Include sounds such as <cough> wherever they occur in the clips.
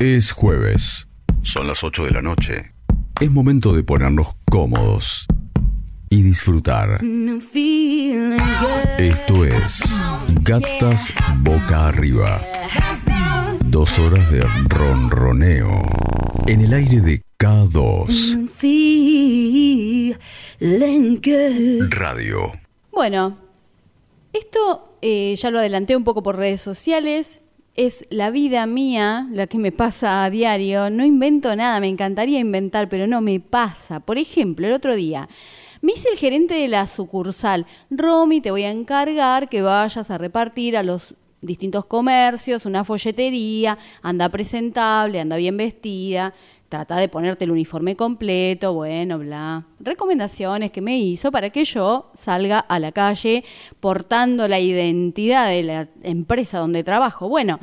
Es jueves. Son las 8 de la noche. Es momento de ponernos cómodos y disfrutar. Esto es Gatas Boca Arriba. Dos horas de ronroneo en el aire de K2 Radio. Bueno, esto eh, ya lo adelanté un poco por redes sociales. Es la vida mía, la que me pasa a diario. No invento nada, me encantaría inventar, pero no me pasa. Por ejemplo, el otro día me dice el gerente de la sucursal, Romy, te voy a encargar que vayas a repartir a los distintos comercios una folletería, anda presentable, anda bien vestida, trata de ponerte el uniforme completo, bueno, bla. Recomendaciones que me hizo para que yo salga a la calle portando la identidad de la empresa donde trabajo. Bueno,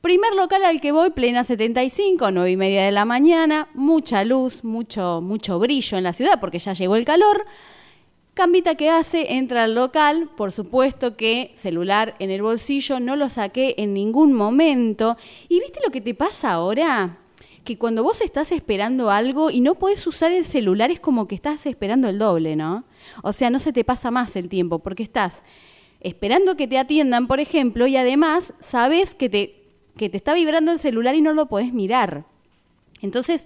primer local al que voy, plena 75, 9 y media de la mañana, mucha luz, mucho, mucho brillo en la ciudad porque ya llegó el calor. Cambita que hace, entra al local, por supuesto que celular en el bolsillo, no lo saqué en ningún momento. ¿Y viste lo que te pasa ahora? Que cuando vos estás esperando algo y no podés usar el celular es como que estás esperando el doble, ¿no? O sea, no se te pasa más el tiempo porque estás esperando que te atiendan, por ejemplo, y además sabes que te, que te está vibrando el celular y no lo podés mirar. Entonces,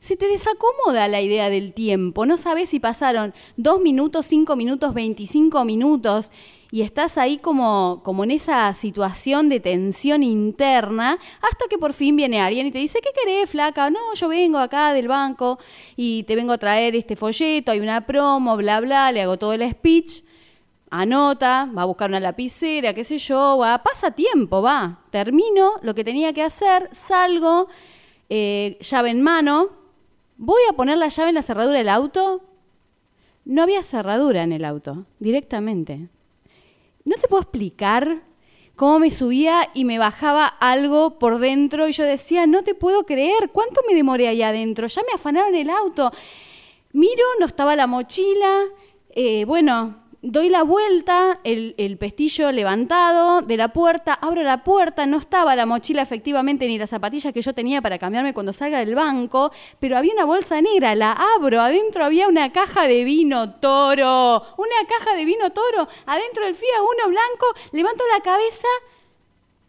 se te desacomoda la idea del tiempo. No sabes si pasaron dos minutos, cinco minutos, veinticinco minutos y estás ahí como, como en esa situación de tensión interna hasta que por fin viene alguien y te dice, ¿qué querés, flaca? No, yo vengo acá del banco y te vengo a traer este folleto, hay una promo, bla, bla, le hago todo el speech anota, va a buscar una lapicera, qué sé yo, va, pasa tiempo, va, termino lo que tenía que hacer, salgo, eh, llave en mano, voy a poner la llave en la cerradura del auto, no había cerradura en el auto, directamente no te puedo explicar cómo me subía y me bajaba algo por dentro y yo decía, no te puedo creer, ¿cuánto me demoré allá adentro? Ya me afanaron el auto. Miro, no estaba la mochila, eh, bueno, doy la vuelta, el, pestillo levantado de la puerta, abro la puerta, no estaba la mochila efectivamente ni las zapatillas que yo tenía para cambiarme cuando salga del banco, pero había una bolsa negra, la abro, adentro había una caja de vino toro, una caja de vino toro, adentro del Fiat Uno blanco, levanto la cabeza,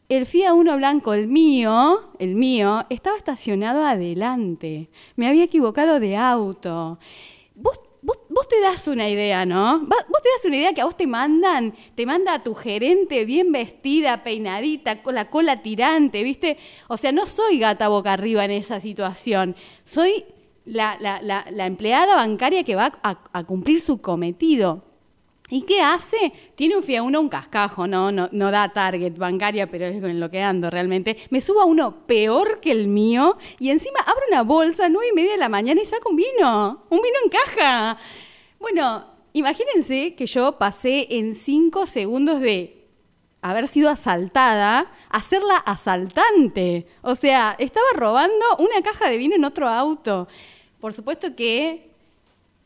el Fiat Uno blanco, el mío, el mío, estaba estacionado adelante, me había equivocado de auto. ¿Vos vos, te das una idea, ¿no? Vos te das una idea que a vos te mandan, te manda a tu gerente bien vestida, peinadita, con la cola tirante, ¿viste? O sea, no soy gata boca arriba en esa situación. Soy la, empleada bancaria que va a cumplir su cometido. ¿Y qué hace? Tiene un FIA uno un cascajo, no, no, no da target bancaria, pero es en lo que ando realmente. Me subo a uno peor que el mío y encima abro una bolsa a nueve y media de la mañana y saco un vino. Un vino en caja. Bueno, imagínense que yo pasé en cinco segundos de haber sido asaltada a ser la asaltante. O sea, estaba robando una caja de vino en otro auto. Por supuesto que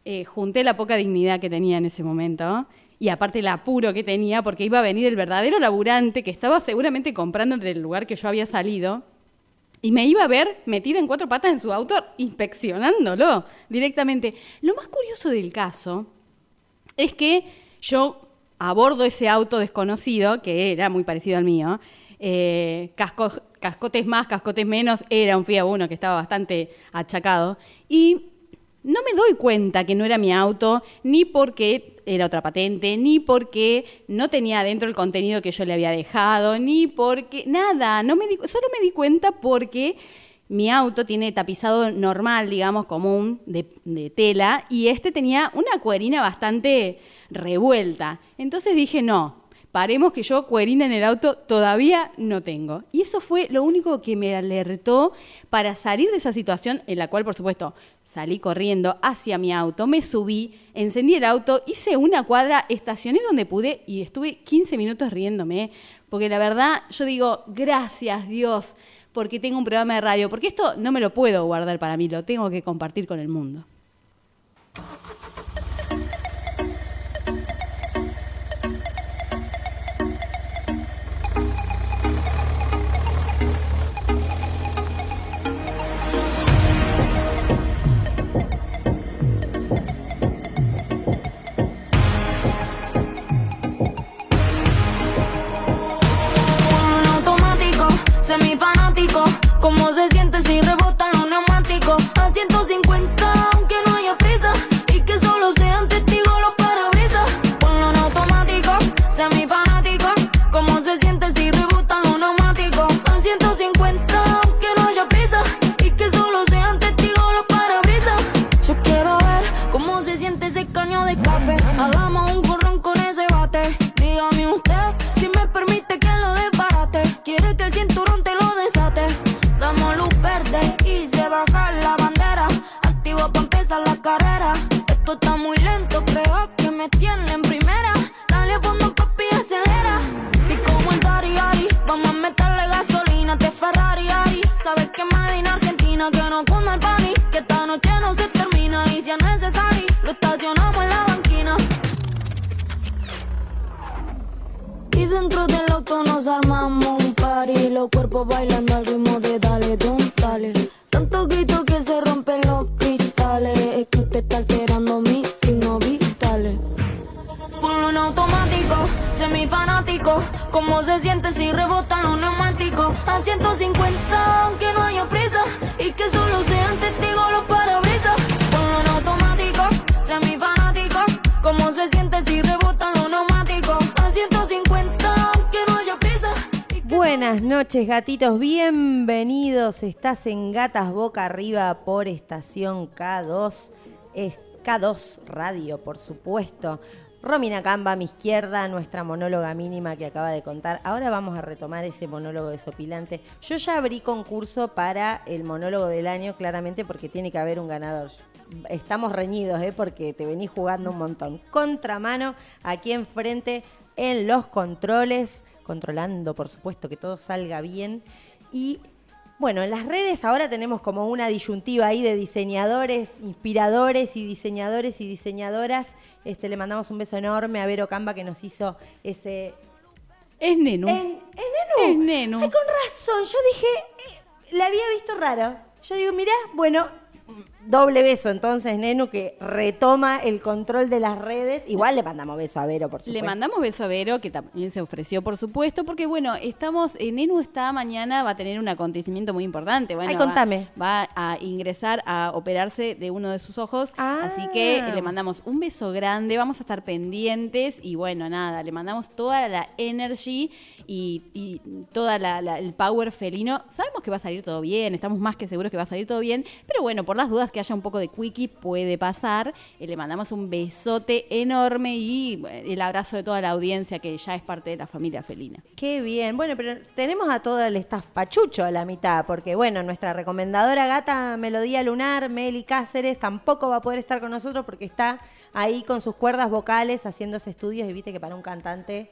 eh, junté la poca dignidad que tenía en ese momento y aparte el apuro que tenía porque iba a venir el verdadero laburante que estaba seguramente comprando del lugar que yo había salido y me iba a ver metida en cuatro patas en su auto inspeccionándolo directamente. Lo más curioso del caso es que yo abordo ese auto desconocido, que era muy parecido al mío, eh, cascotes más, cascotes menos, era un Fiat Uno que estaba bastante achacado, y no me doy cuenta que no era mi auto, ni porque era otra patente, ni porque no tenía adentro el contenido que yo le había dejado, ni porque nada, no me di, solo me di cuenta porque mi auto tiene tapizado normal, digamos, común, de, tela, y este tenía una cuerina bastante revuelta. Entonces dije, no, paremos que yo cuerina en el auto todavía no tengo. Y eso fue lo único que me alertó para salir de esa situación en la cual, por supuesto, salí corriendo hacia mi auto, me subí, encendí el auto, hice una cuadra, estacioné donde pude y estuve 15 minutos riéndome, porque la verdad yo digo, gracias Dios, porque tengo un programa de radio, porque esto no me lo puedo guardar para mí, lo tengo que compartir con el mundo. mi fanático. ¿Cómo se siente si rebotan los neumáticos? A 150 Bienvenidos. Estás en Gatas Boca Arriba por estación K2. Es K2 Radio, por supuesto. Romina Camba a mi izquierda, nuestra monóloga mínima que acaba de contar. Ahora vamos a retomar ese monólogo desopilante. Yo ya abrí concurso para el monólogo del año, claramente, porque tiene que haber un ganador. Estamos reñidos, ¿eh? porque te venís jugando un montón. Contramano, aquí enfrente, en los controles, controlando, por supuesto, que todo salga bien. Y bueno, en las redes ahora tenemos como una disyuntiva ahí de diseñadores, inspiradores y diseñadores y diseñadoras. Este, le mandamos un beso enorme a Vero Camba que nos hizo ese... Es Nenu. En, ¿Es Nenu? Es Nenu. Ay, con razón, yo dije, eh, la había visto raro. Yo digo, mirá, bueno, doble beso entonces, Nenu, que retoma el control de las redes. Igual le mandamos beso a Vero, por supuesto. Le mandamos beso a Vero, que también se ofreció, por supuesto, porque bueno, estamos, eh, Nenu está mañana, va a tener un acontecimiento muy importante. Bueno, Ay, va- contame. Va, a ingresar a operarse de uno de sus ojos, Ah. así que eh, le mandamos un beso grande, vamos a estar pendientes y bueno, nada, le mandamos toda la energy y, y toda la, la- el power felino. Sabemos que va a salir todo bien, estamos más que seguros que va a salir todo bien, pero bueno, por las dudas que haya un poco de quickie puede pasar. Eh, le mandamos un besote enorme y eh, el abrazo de toda la audiencia que ya es parte de la familia felina. Qué bien. Bueno, pero tenemos a todo el staff pachucho a la mitad, porque bueno, nuestra recomendadora gata Melodía Lunar, Meli Cáceres, tampoco va a poder estar con nosotros porque está ahí con sus cuerdas vocales haciéndose estudios y viste que para un cantante,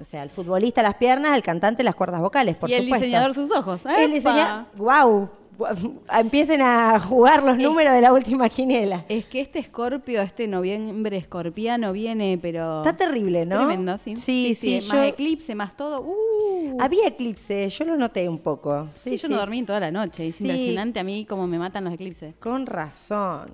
o sea, el futbolista las piernas, el cantante las cuerdas vocales, por y el diseñador sus ojos. El diseñador, wow. <laughs> Empiecen a jugar los números de la última quiniela. Es que este escorpio, este noviembre escorpiano viene, pero... Está terrible, ¿no? Tremendo, sí. Sí, sí, Más yo- eclipse, más todo. Uh. Había eclipse, yo lo noté un poco. Sí, yo no dormí toda la noche. Es Sí. impresionante a mí cómo me matan los eclipses. Con razón.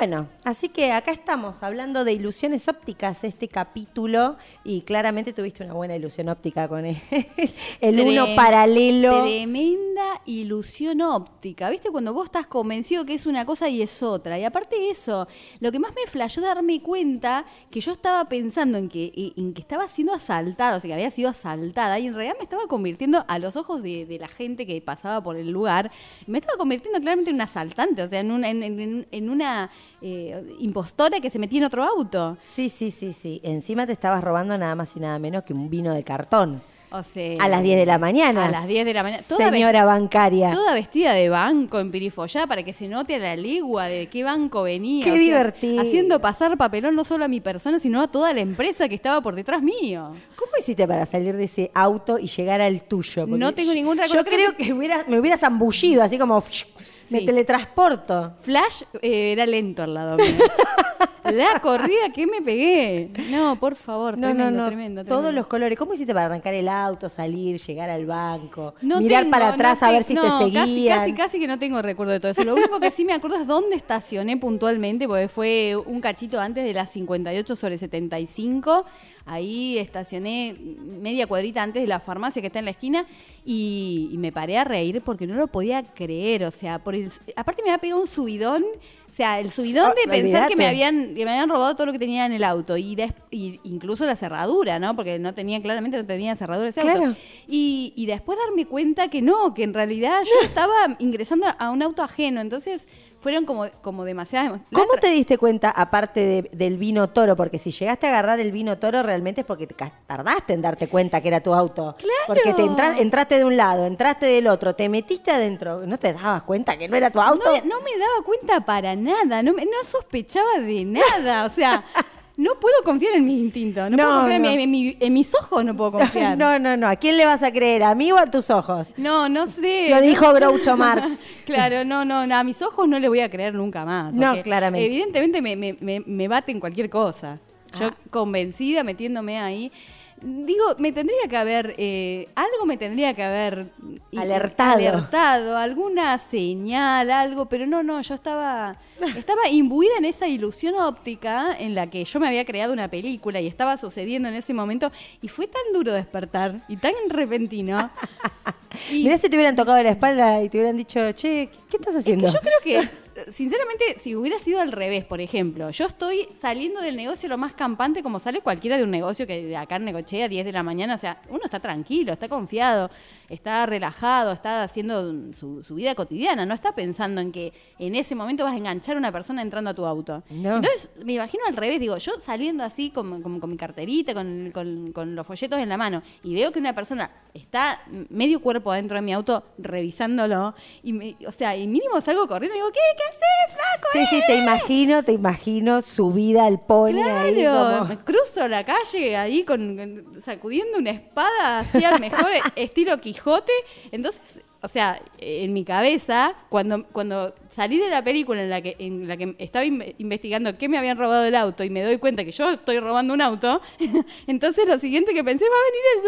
Bueno, así que acá estamos hablando de ilusiones ópticas este capítulo y claramente tuviste una buena ilusión óptica con el, <laughs> el uno paralelo. Tremenda ilusión óptica. ¿Viste? Cuando vos estás convencido que es una cosa y es otra. Y aparte de eso, lo que más me flashó darme cuenta que yo estaba pensando en que, en que estaba siendo asaltada, o sea, que había sido asaltada, y en realidad me estaba convirtiendo a los ojos de, de la gente que pasaba por el lugar, me estaba convirtiendo claramente en un asaltante, o sea, en una, en, en- en una eh, impostora que se metía en otro auto. Sí, sí, sí, sí. Encima te estabas robando nada más y nada menos que un vino de cartón. O sea, A las 10 de la mañana. A las 10 de la mañana. Toda Señora bancaria. Toda vestida de banco en pirifollada para que se note a la legua de qué banco venía. Qué divertido. Haciendo pasar papelón no solo a mi persona, sino a toda la empresa que estaba por detrás mío. ¿Cómo hiciste para salir de ese auto y llegar al tuyo? Porque No tengo ningún Yo recuerdo, creo creo que hubiera- me hubiera zambullido, así como me teletransporto. Flash eh, era lento al lado mío. <laughs> La corrida que me pegué. No, por favor, No, tremendo, no, no. tremendo, Todos los colores. ¿Cómo hiciste para arrancar el auto, salir, llegar al banco, No mirar tengo, para atrás a ver si te Casi, seguían? casi, casi que no tengo recuerdo de todo eso. Lo único que sí me acuerdo es dónde estacioné puntualmente, porque fue un cachito antes de las 58 sobre 75. Ahí estacioné media cuadrita antes de la farmacia que está en la esquina y, y me paré a reír porque no lo podía creer. O sea, por el, aparte me había pegado un subidón. O sea, el subidón Oh, de pensar que me habían, que me habían robado todo lo que tenía en el auto y, des- y incluso la cerradura, ¿no? Porque no tenía, claramente no tenía cerradura ese auto. Claro. Y, y después darme cuenta que no, que en realidad yo estaba ingresando a un auto ajeno. Entonces fueron como, como demasiadas. la ¿Cómo te diste cuenta, aparte de- del vino toro? Porque si llegaste a agarrar el vino toro, realmente es porque tardaste en darte cuenta que era tu auto. Claro. Porque te entra- entraste de un lado, entraste del otro, te metiste adentro. ¿No te dabas cuenta que no era tu auto? No, no me daba cuenta para nada, no, me- no sospechaba de nada. O sea, <laughs> no puedo confiar en mis instintos, no, No, puedo confiar en mi- en, mi- en mis ojos, no puedo confiar. <laughs> no, no, no. ¿A quién le vas a creer? ¿A mí o a tus ojos? No, no sé. Lo dijo Groucho Marx. <laughs> claro, no, no, no, a mis ojos no le voy a creer nunca más. No, claramente. Evidentemente me, me, me, me baten cualquier cosa. Yo Ah. convencida, metiéndome ahí. Digo, me tendría que haber, eh, algo me tendría que haber Alertado. alertado, alguna señal, algo, pero no, no, yo estaba, <laughs> estaba imbuida en esa ilusión óptica en la que yo me había creado una película y estaba sucediendo en ese momento y fue tan duro despertar y tan repentino. <laughs> Y- Mirá si te hubieran tocado la espalda y te hubieran dicho, che, ¿qué, qué estás es haciendo? que yo creo que, sinceramente, si hubiera sido al revés, por ejemplo, yo estoy saliendo del negocio lo más campante como sale cualquiera de un negocio que de acá en Necochea, 10 de la mañana, o sea, uno está tranquilo, está confiado, está relajado, está haciendo su, su vida cotidiana, no está pensando en que en ese momento vas a enganchar a una persona entrando a tu auto. No. Entonces, me imagino al revés, digo, yo saliendo así con, con- con mi carterita, con, con- con los folletos en la mano, y veo que una persona está medio cuerpo adentro de mi auto revisándolo, y me- o sea, y mínimo salgo corriendo y digo, ¿qué? ¿Qué haces, flaco? Sí, sí, te imagino, te imagino subida al pony ahí como... cruzo la calle ahí con- sacudiendo una espada así al mejor <laughs> estilo Quijote. Entonces, o sea, en mi cabeza, cuando, cuando salí de la película en la que, en la que estaba inve- investigando qué me habían robado el auto y me doy cuenta que yo estoy robando un auto, <laughs> entonces lo siguiente que pensé, va a venir el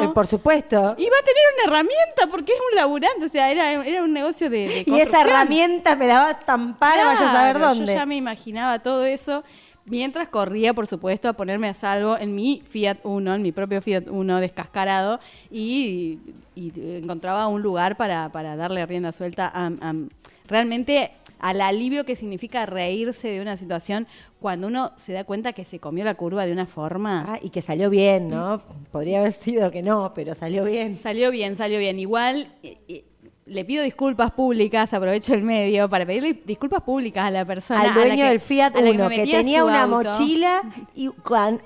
dueño. Eh, por supuesto. y va a tener una herramienta porque es un laburante, o sea, era, era un negocio de, de Y esa herramienta me la va a estampar, vaya a saber Claro, dónde. Yo ya me imaginaba todo eso. Mientras corría, por supuesto, a ponerme a salvo en mi Fiat Uno, en mi propio Fiat Uno descascarado, y, y encontraba un lugar para, para darle rienda suelta a, a- realmente al alivio que significa reírse de una situación cuando uno se da cuenta que se comió la curva de una forma. Ah, y que salió bien, ¿no? Podría haber sido que no, pero salió bien. Salió bien, salió bien. Igual le pido disculpas públicas, aprovecho el medio para pedirle disculpas públicas a la persona. Al dueño que- del Fiat Uno, que, a tenía una auto. mochila y Sí,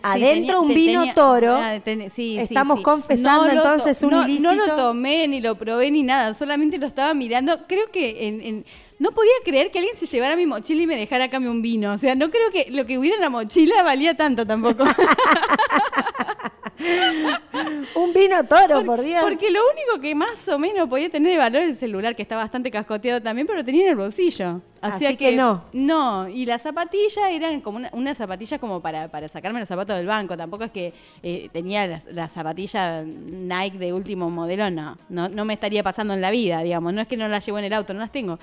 adentro tenía- un vino tenía- toro. ah, ten- sí, Estamos sí. confesando No entonces un no, ilícito. No lo tomé, ni lo probé, ni nada. Solamente lo estaba mirando. Creo que en- en- no podía creer que alguien se llevara mi mochila y me dejara a cambio un vino. O sea, no creo que lo que hubiera en la mochila valía tanto tampoco. <laughs> <laughs> Un vino toro, por Dios. Porque lo único que más o menos podía tener de valor el celular, que está bastante cascoteado también, pero tenía en el bolsillo. Así Así que no. No, y las zapatillas eran como una, una zapatilla como para, para sacarme los zapatos del banco. Tampoco es que eh, tenía las las zapatillas Nike de último modelo, no. no. No me estaría pasando en la vida, digamos. No es que no las llevo en el auto, no las tengo.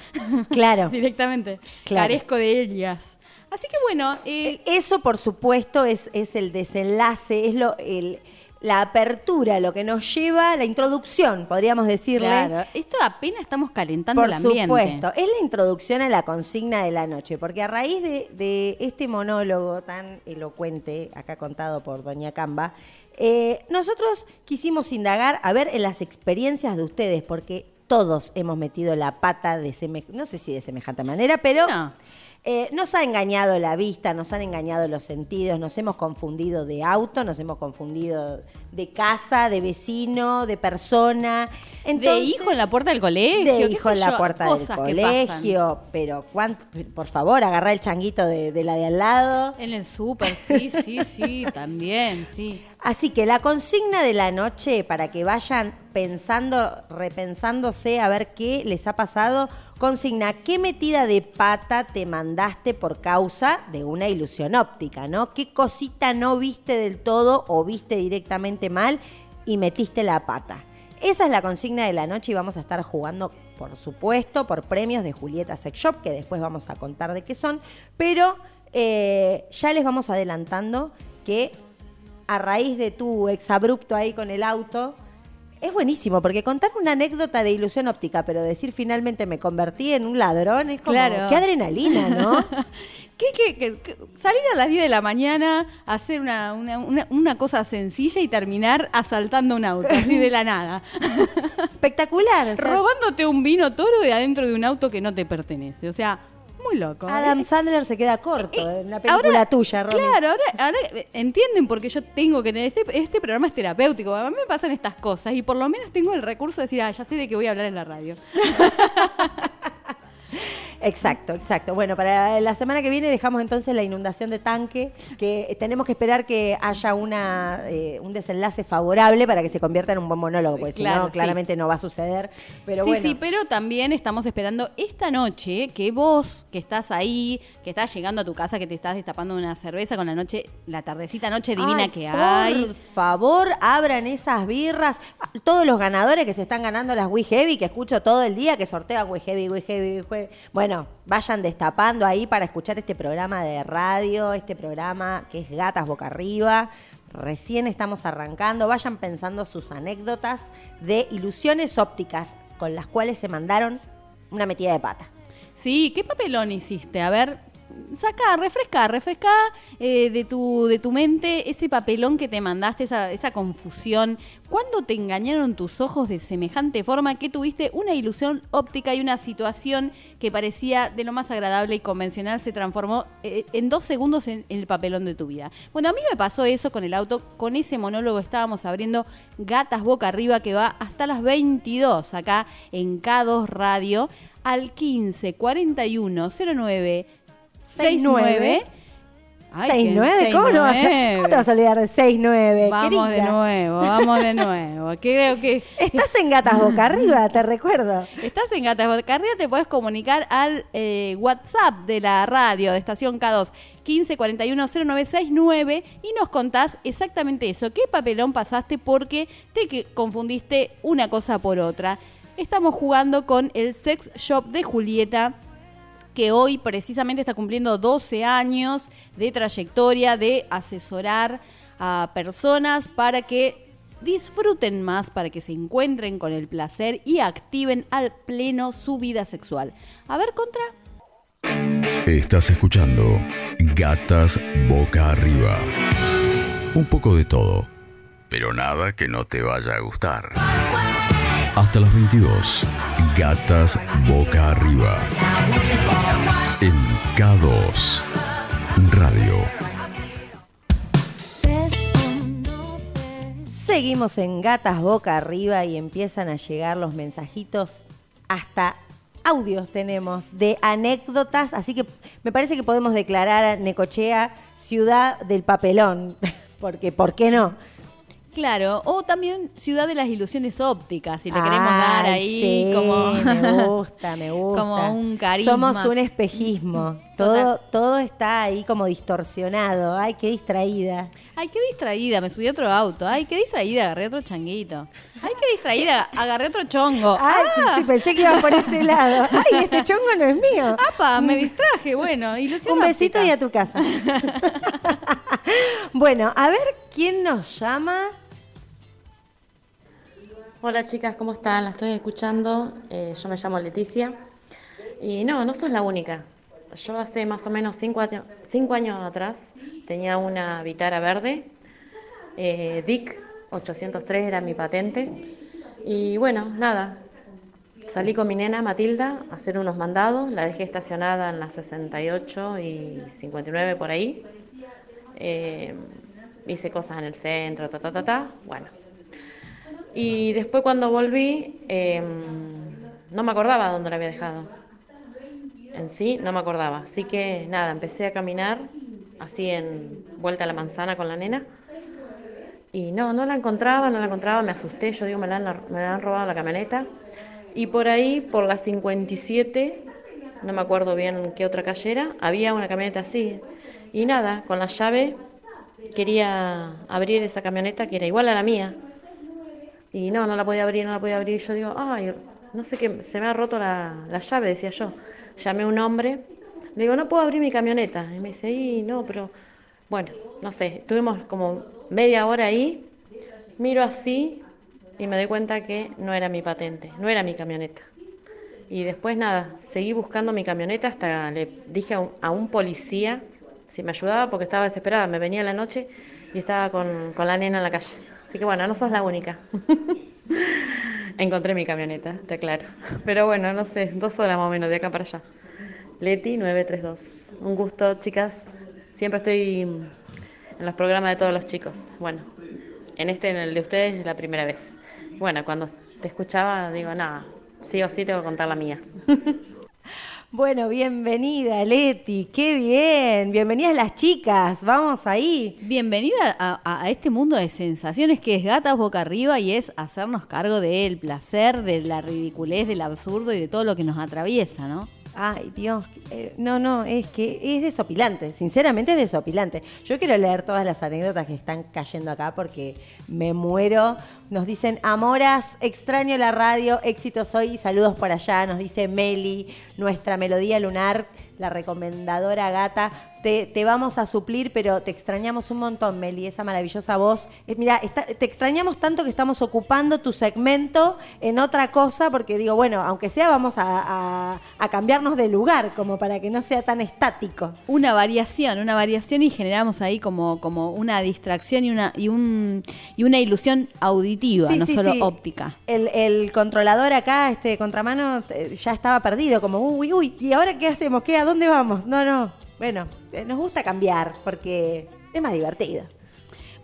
Claro. <laughs> Directamente. Claro. Carezco de ellas. Así que bueno, eh, Eso, por supuesto, es, es el desenlace, es lo, el- la apertura, lo que nos lleva, la introducción, podríamos decirle. claro, esto apenas estamos calentando Por el ambiente. supuesto, es la introducción a la consigna de la noche, porque a raíz de, de este monólogo tan elocuente, acá contado por Doña Camba, eh, nosotros quisimos indagar a ver en las experiencias de ustedes, porque todos hemos metido la pata de semejante, no sé si de semejante manera, pero No. Eh, nos ha engañado la vista, nos han engañado los sentidos, nos hemos confundido de auto, nos hemos confundido de casa, de vecino, de persona. de hijo en la puerta del colegio. de hijo en la yo, puerta del cosas colegio, pero cuánto, por favor, agarrá el changuito de, de la de al lado. En el súper, sí, sí, sí, también, sí. Así que la consigna de la noche, para que vayan pensando, repensándose a ver qué les ha pasado, consigna, ¿qué metida de pata te mandaste por causa de una ilusión óptica, ¿no? ¿Qué cosita no viste del todo o viste directamente mal y metiste la pata? Esa es la consigna de la noche y vamos a estar jugando, por supuesto, por premios de Julieta Sex Shop, que después vamos a contar de qué son, pero eh, ya les vamos adelantando que a raíz de tu exabrupto ahí con el auto, es buenísimo, porque contar una anécdota de ilusión óptica, pero decir finalmente me convertí en un ladrón, es como, Claro. qué adrenalina, ¿no? <laughs> ¿Qué, qué- qué- qué- salir a las 10 de la mañana, hacer una, una, una- una cosa sencilla y terminar asaltando un auto, así de la nada. <laughs> Espectacular. o sea, Robándote un vino toro de adentro de un auto que no te pertenece. O sea, muy loco. Adam ¿eh? Sandler se queda corto Eh, en la película ahora- tuya, Romy. Claro, ahora, ahora entienden por qué yo tengo que tener. Este, este programa es terapéutico. A mí me pasan estas cosas y por lo menos tengo el recurso de decir, ah, ya sé de qué voy a hablar en la radio. <laughs> Exacto, exacto. Bueno, para la semana que viene dejamos entonces la inundación de tanque, que tenemos que esperar que haya una, eh, un desenlace favorable para que se convierta en un buen monólogo, porque si Claro, no, sí. claramente no va a suceder. Pero sí, bueno, sí, pero también estamos esperando esta noche que vos, que estás ahí, que estás llegando a tu casa, que te estás destapando una cerveza con la noche, la tardecita noche divina Ay, que por hay. favor, abran esas birras. Todos los ganadores que se están ganando las We Heavy, que escucho todo el día, que sortea We Heavy, We Heavy, We Heavy. Bueno, vayan destapando ahí para escuchar este programa de radio, este programa que es Gatas Boca Arriba. Recién estamos arrancando. Vayan pensando sus anécdotas de ilusiones ópticas con las cuales se mandaron una metida de pata. Sí, ¿qué papelón hiciste? A ver, saca, refresca, refresca eh, de, tu, de tu mente ese papelón que te mandaste, esa, esa confusión. ¿Cuándo te engañaron tus ojos de semejante forma que tuviste una ilusión óptica y una situación que parecía de lo más agradable y convencional se transformó eh, en dos segundos en, el papelón de tu vida? Bueno, a mí me pasó eso con el auto, con ese monólogo estábamos abriendo Gatas Boca Arriba que va hasta las 22 acá en K2 Radio al 15 41 09 69 Ay, qué- 6-9, ¿cómo, no vas a, 6-9? ¿cómo te vas a olvidar de 6-9? Vamos de nuevo, vamos de nuevo. Creo que Estás en Gatas Boca Arriba, te recuerdo. estás en Gatas Bocarria, te puedes comunicar al eh, WhatsApp de la radio de estación K2 15 41 0969 y nos contás exactamente eso. ¿Qué papelón pasaste porque te confundiste una cosa por otra? Estamos jugando con el Sex Shop de Julieta que hoy precisamente está cumpliendo 12 años de trayectoria de asesorar a personas para que disfruten más, para que se encuentren con el placer y activen al pleno su vida sexual. A ver, contra. Estás escuchando Gatas Boca Arriba. Un poco de todo, pero nada que no te vaya a gustar. Hasta las 22, Gatas Boca Arriba. En K2 Radio. Seguimos en Gatas Boca Arriba y empiezan a llegar los mensajitos hasta audios tenemos de anécdotas, así que me parece que podemos declarar a Necochea ciudad del papelón, <laughs> porque ¿por qué no? Claro, o también Ciudad de las Ilusiones Ópticas, si le queremos dar ahí sí, como... me <laughs> gusta, me gusta. Como un carisma. Somos un espejismo. Todo, todo está ahí como distorsionado. Ay, qué distraída. Ay, qué distraída, me subí a otro auto. Ay, qué distraída, agarré otro changuito. Ay, qué distraída, agarré otro chongo. Ay, ¡Ah! sí, pensé que iba por ese lado. Ay, este chongo no es mío. ¡Apa! Me distraje, bueno, ilusión Un besito óptica. y a tu casa. <laughs> bueno, a ver quién nos llama. Hola chicas, ¿cómo están? La estoy escuchando. Eh, yo me llamo Leticia. Y no, no sos la única. Yo hace más o menos cinco, año- cinco años atrás tenía una Vitara verde. eh, DIC 803 era mi patente. Y bueno, nada. Salí con mi nena Matilda a hacer unos mandados. La dejé estacionada en las 68 y 59 por ahí. Eh, hice cosas en el centro, ta, ta, ta, ta. Bueno, y después cuando volví, eh, no me acordaba dónde la había dejado. En sí, no me acordaba. Así que nada, empecé a caminar así en vuelta a la manzana con la nena. Y no, no la encontraba, no la encontraba, me asusté, yo digo, me la han, me la han robado la camioneta. Y por ahí, por la 57, no me acuerdo bien qué otra calle era, había una camioneta así. Y nada, con la llave quería abrir esa camioneta que era igual a la mía. Y no, no la podía abrir, no la podía abrir. Yo digo, ay, no sé qué, se me ha roto la, la llave, decía yo. Llamé a un hombre, le digo, no puedo abrir mi camioneta. Y me dice, y no, pero Bueno, no sé, estuvimos como media hora ahí, miro así y me doy cuenta que no era mi patente, no era mi camioneta. Y después nada, seguí buscando mi camioneta hasta le dije a un, a un policía si me ayudaba porque estaba desesperada, me venía la noche y estaba con, con la nena en la calle. Así que bueno, no sos la única. <laughs> Encontré mi camioneta, te aclaro. Pero bueno, no sé, dos horas más o menos de acá para allá. Leti 932. Un gusto, chicas. Siempre estoy en los programas de todos los chicos. Bueno, en este, en el de ustedes, es la primera vez. Bueno, cuando te escuchaba, digo, nada, sí o sí tengo que contar la mía. <laughs> Bueno, bienvenida, Leti. Qué bien. Bienvenidas las chicas. Vamos ahí. Bienvenida a, a este mundo de sensaciones que es gatas boca arriba y es hacernos cargo del placer, de la ridiculez, del absurdo y de todo lo que nos atraviesa, ¿no? Ay, Dios. eh, no, no, es que es desopilante. Sinceramente es desopilante. Yo quiero leer todas las anécdotas que están cayendo acá porque me muero. Nos dicen, Amoras, extraño la radio, éxitos hoy, saludos por allá. Nos dice Meli, nuestra melodía lunar, la recomendadora gata. Te, te vamos a suplir, pero te extrañamos un montón, Meli, esa maravillosa voz. Eh, mira, te extrañamos tanto que estamos ocupando tu segmento en otra cosa, porque digo, bueno, aunque sea, vamos a, a- a cambiarnos de lugar, como para que no sea tan estático. Una variación, una variación y generamos ahí como, como una distracción y una, y un, y una ilusión auditiva, Sí, no sí, solo sí. óptica. El, el controlador acá, este contramano, eh, ya estaba perdido, como, uy, uy, ¿y ahora qué hacemos? ¿Qué? ¿A dónde vamos? No, no. Bueno, eh, nos gusta cambiar porque es más divertido.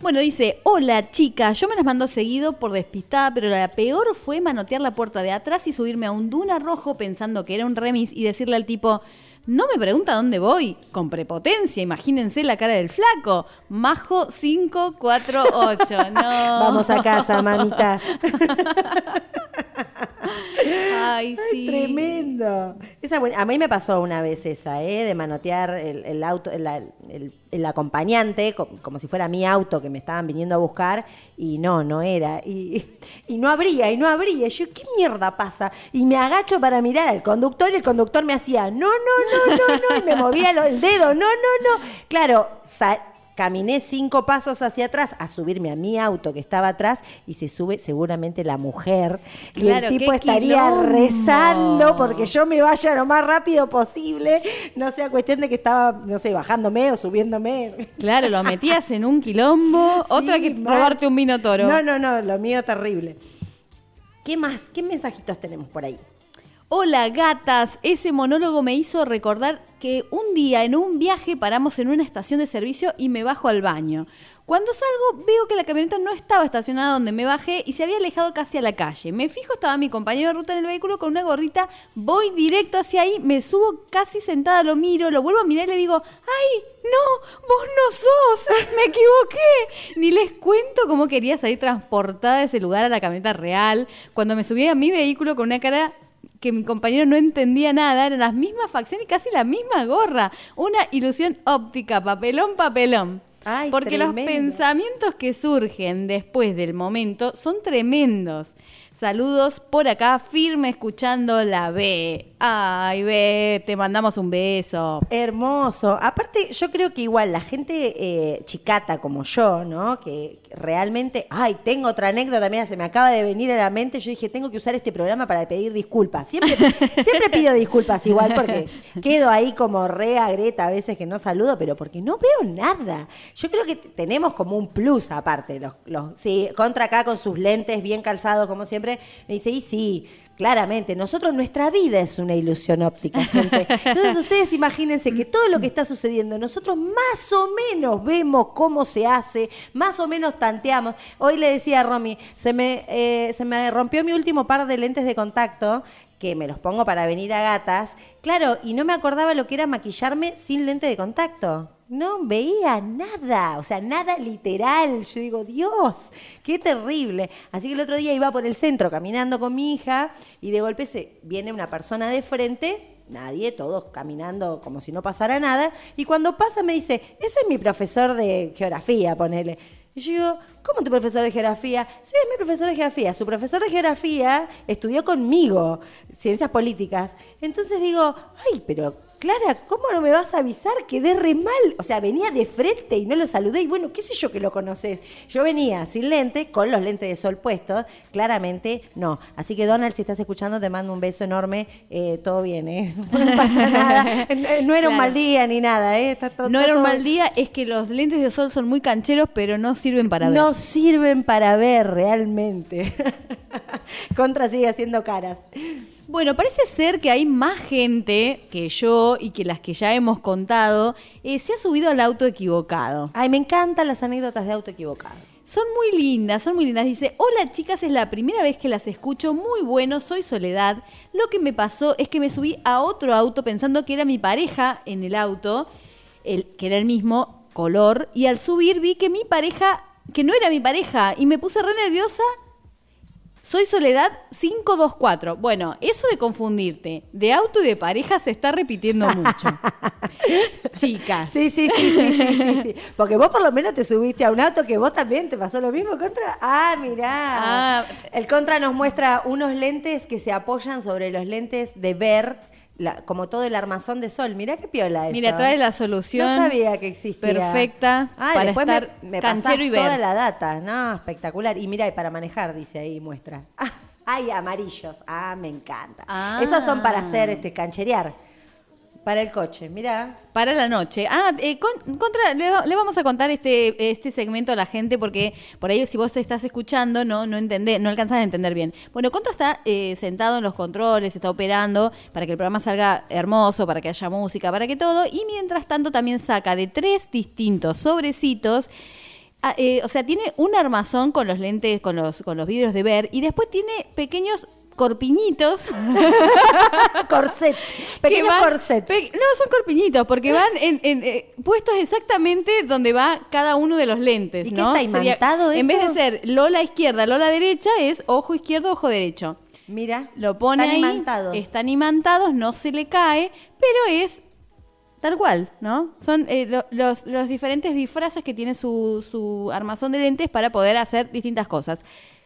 Bueno, dice, hola chica, yo me las mando seguido por despistada, pero la peor fue manotear la puerta de atrás y subirme a un duna rojo pensando que era un remis y decirle al tipo, no me pregunta dónde voy, con prepotencia, imagínense la cara del flaco, majo 548, <laughs> no. Vamos a casa, mamita. Ay, sí. Tremendo. Esa A mí me pasó una vez esa, ¿eh? de manotear el, el auto, el, el- el acompañante, co- como, si fuera mi auto que me estaban viniendo a buscar, y no, no era. Y, <laughs> y no abría, y no abría. Yo, ¿qué mierda pasa? Y me agacho para mirar al conductor, y el conductor me hacía, no, no, no, no, no, y me movía el dedo, no, no, no. Claro, Caminé cinco pasos hacia atrás a subirme a mi auto que estaba atrás y se sube seguramente la mujer y el tipo estaría quilombo. rezando porque yo me vaya lo más rápido posible, no sea cuestión de que estaba, no sé, bajándome o subiéndome. Claro, lo metías en un quilombo, <laughs> otra que mal. robarte un vino toro. No, no, no, lo mío terrible. ¿Qué más? ¿Qué mensajitos tenemos por ahí? Hola gatas, ese monólogo me hizo recordar que un día en un viaje paramos en una estación de servicio y me bajo al baño. Cuando salgo veo que la camioneta no estaba estacionada donde me bajé y se había alejado casi a la calle. Me fijo, estaba mi compañero de ruta en el vehículo con una gorrita, voy directo hacia ahí, me subo casi sentada, lo miro, lo vuelvo a mirar y le digo, ¡ay, no! ¡Vos no sos! ¡Me equivoqué! Ni les cuento cómo quería salir transportada de ese lugar a la camioneta real. Cuando me subí a mi vehículo con una cara que mi compañero no entendía nada, eran las mismas facciones y casi la misma gorra. Una ilusión óptica, papelón, papelón. Ay, Porque los pensamientos que surgen después del momento son tremendos. Saludos por acá, firme escuchando la B. Ay, B, te mandamos un beso. Hermoso. Aparte, yo creo que igual la gente eh, chicata como yo, ¿no? Que realmente, ay, tengo otra anécdota, mira, se me acaba de venir a la mente. Yo dije, tengo que usar este programa para pedir disculpas. Siempre, siempre pido disculpas igual porque quedo ahí como re agreta a veces que no saludo, pero porque no veo nada. Yo creo que tenemos como un plus aparte. Los, los, sí, contra acá con sus lentes bien calzados como siempre, me dice, y sí. Claramente, nosotros, nuestra vida es una ilusión óptica, gente. Entonces ustedes imagínense que todo lo que está sucediendo, nosotros más o menos vemos cómo se hace, más o menos tanteamos. Hoy le decía a Romy, se me, eh, se me rompió mi último par de lentes de contacto, que me los pongo para venir a gatas. Claro, y no me acordaba lo que era maquillarme sin lente de contacto. No veía nada, o sea, nada literal. Yo digo, Dios, qué terrible. Así que el otro día iba por el centro caminando con mi hija y de golpe se viene una persona de frente, nadie, todos caminando como si no pasara nada. Y cuando pasa me dice, ese es mi profesor de geografía, ponele. Y yo digo, ¿cómo tu profesor de geografía? Sí, es mi profesor de geografía. Su profesor de geografía estudió conmigo ciencias políticas. Entonces digo, ay, pero Clara, ¿cómo no me vas a avisar? Quedé re mal. O sea, venía de frente y no lo saludé. Y bueno, qué sé yo que lo conoces. Yo venía sin lente, con los lentes de sol puestos. Claramente no. Así que Donald, si estás escuchando, te mando un beso enorme. Eh, todo bien, ¿eh? <laughs> No pasa nada. No era un mal día ni nada, ¿eh? Está todo- No era un mal día, es que los lentes de sol son muy cancheros, pero no sirven para ver. No sirven para ver realmente. <laughs> Contra sigue haciendo caras. Bueno, parece ser que hay más gente que yo y que las que ya hemos contado eh, se ha subido al auto equivocado. Ay, me encantan las anécdotas de auto equivocado. Son muy lindas, son muy lindas. Dice, hola chicas, es la primera vez que las escucho. Muy bueno, soy Soledad. Lo que me pasó es que me subí a otro auto pensando que era mi pareja en el auto, el, que era el mismo color, y al subir vi que mi pareja, que no era mi pareja, y me puse re nerviosa. Soy Soledad 524. Bueno, eso de confundirte de auto y de pareja se está repitiendo mucho. <laughs> Chicas. Sí, sí, sí, sí, sí, sí, sí. Porque vos por lo menos te subiste a un auto que vos también te pasó lo mismo, Contra. Ah, mirá. Ah. El Contra nos muestra unos lentes que se apoyan sobre los lentes de ver, la- como todo el armazón de sol. Mirá qué piola eso. Mira, trae la solución. No sabía que existía. Perfecta Ah, para después estar me, me canchero y ver. toda la data. No, espectacular. Y mira, y para manejar, dice ahí, muestra. Ah, <laughs> Ay, amarillos. Ah, me encanta. Ah. Esos son para hacer, este, cancherear. Para el coche, mira. Para la noche. Ah, eh, con- contra, le, le vamos a contar este, este segmento a la gente porque por ahí si vos estás escuchando no, no entendés, no alcanzás a entender bien. Bueno, Contra está eh, sentado en los controles, está operando para que el programa salga hermoso, para que haya música, para que todo. Y mientras tanto también saca de tres distintos sobrecitos. ah, eh, o sea, tiene un armazón con los lentes, con los, con los vidrios de ver, y después tiene pequeños corpiñitos <laughs> Corset. que Pequeños van- corsets. pe- no, son corpiñitos, porque van en, en, eh, puestos exactamente donde va cada uno de los lentes, ¿Y qué ¿no? está imantado En vez de eso? ser Lola izquierda, Lola derecha, es ojo izquierdo, ojo derecho. Mira. Lo pone Están ahí, imantados. están imantados, no se le cae, pero es tal cual, ¿no? Son eh, lo- los, los diferentes disfraces que tiene su, su armazón de lentes para poder hacer distintas cosas.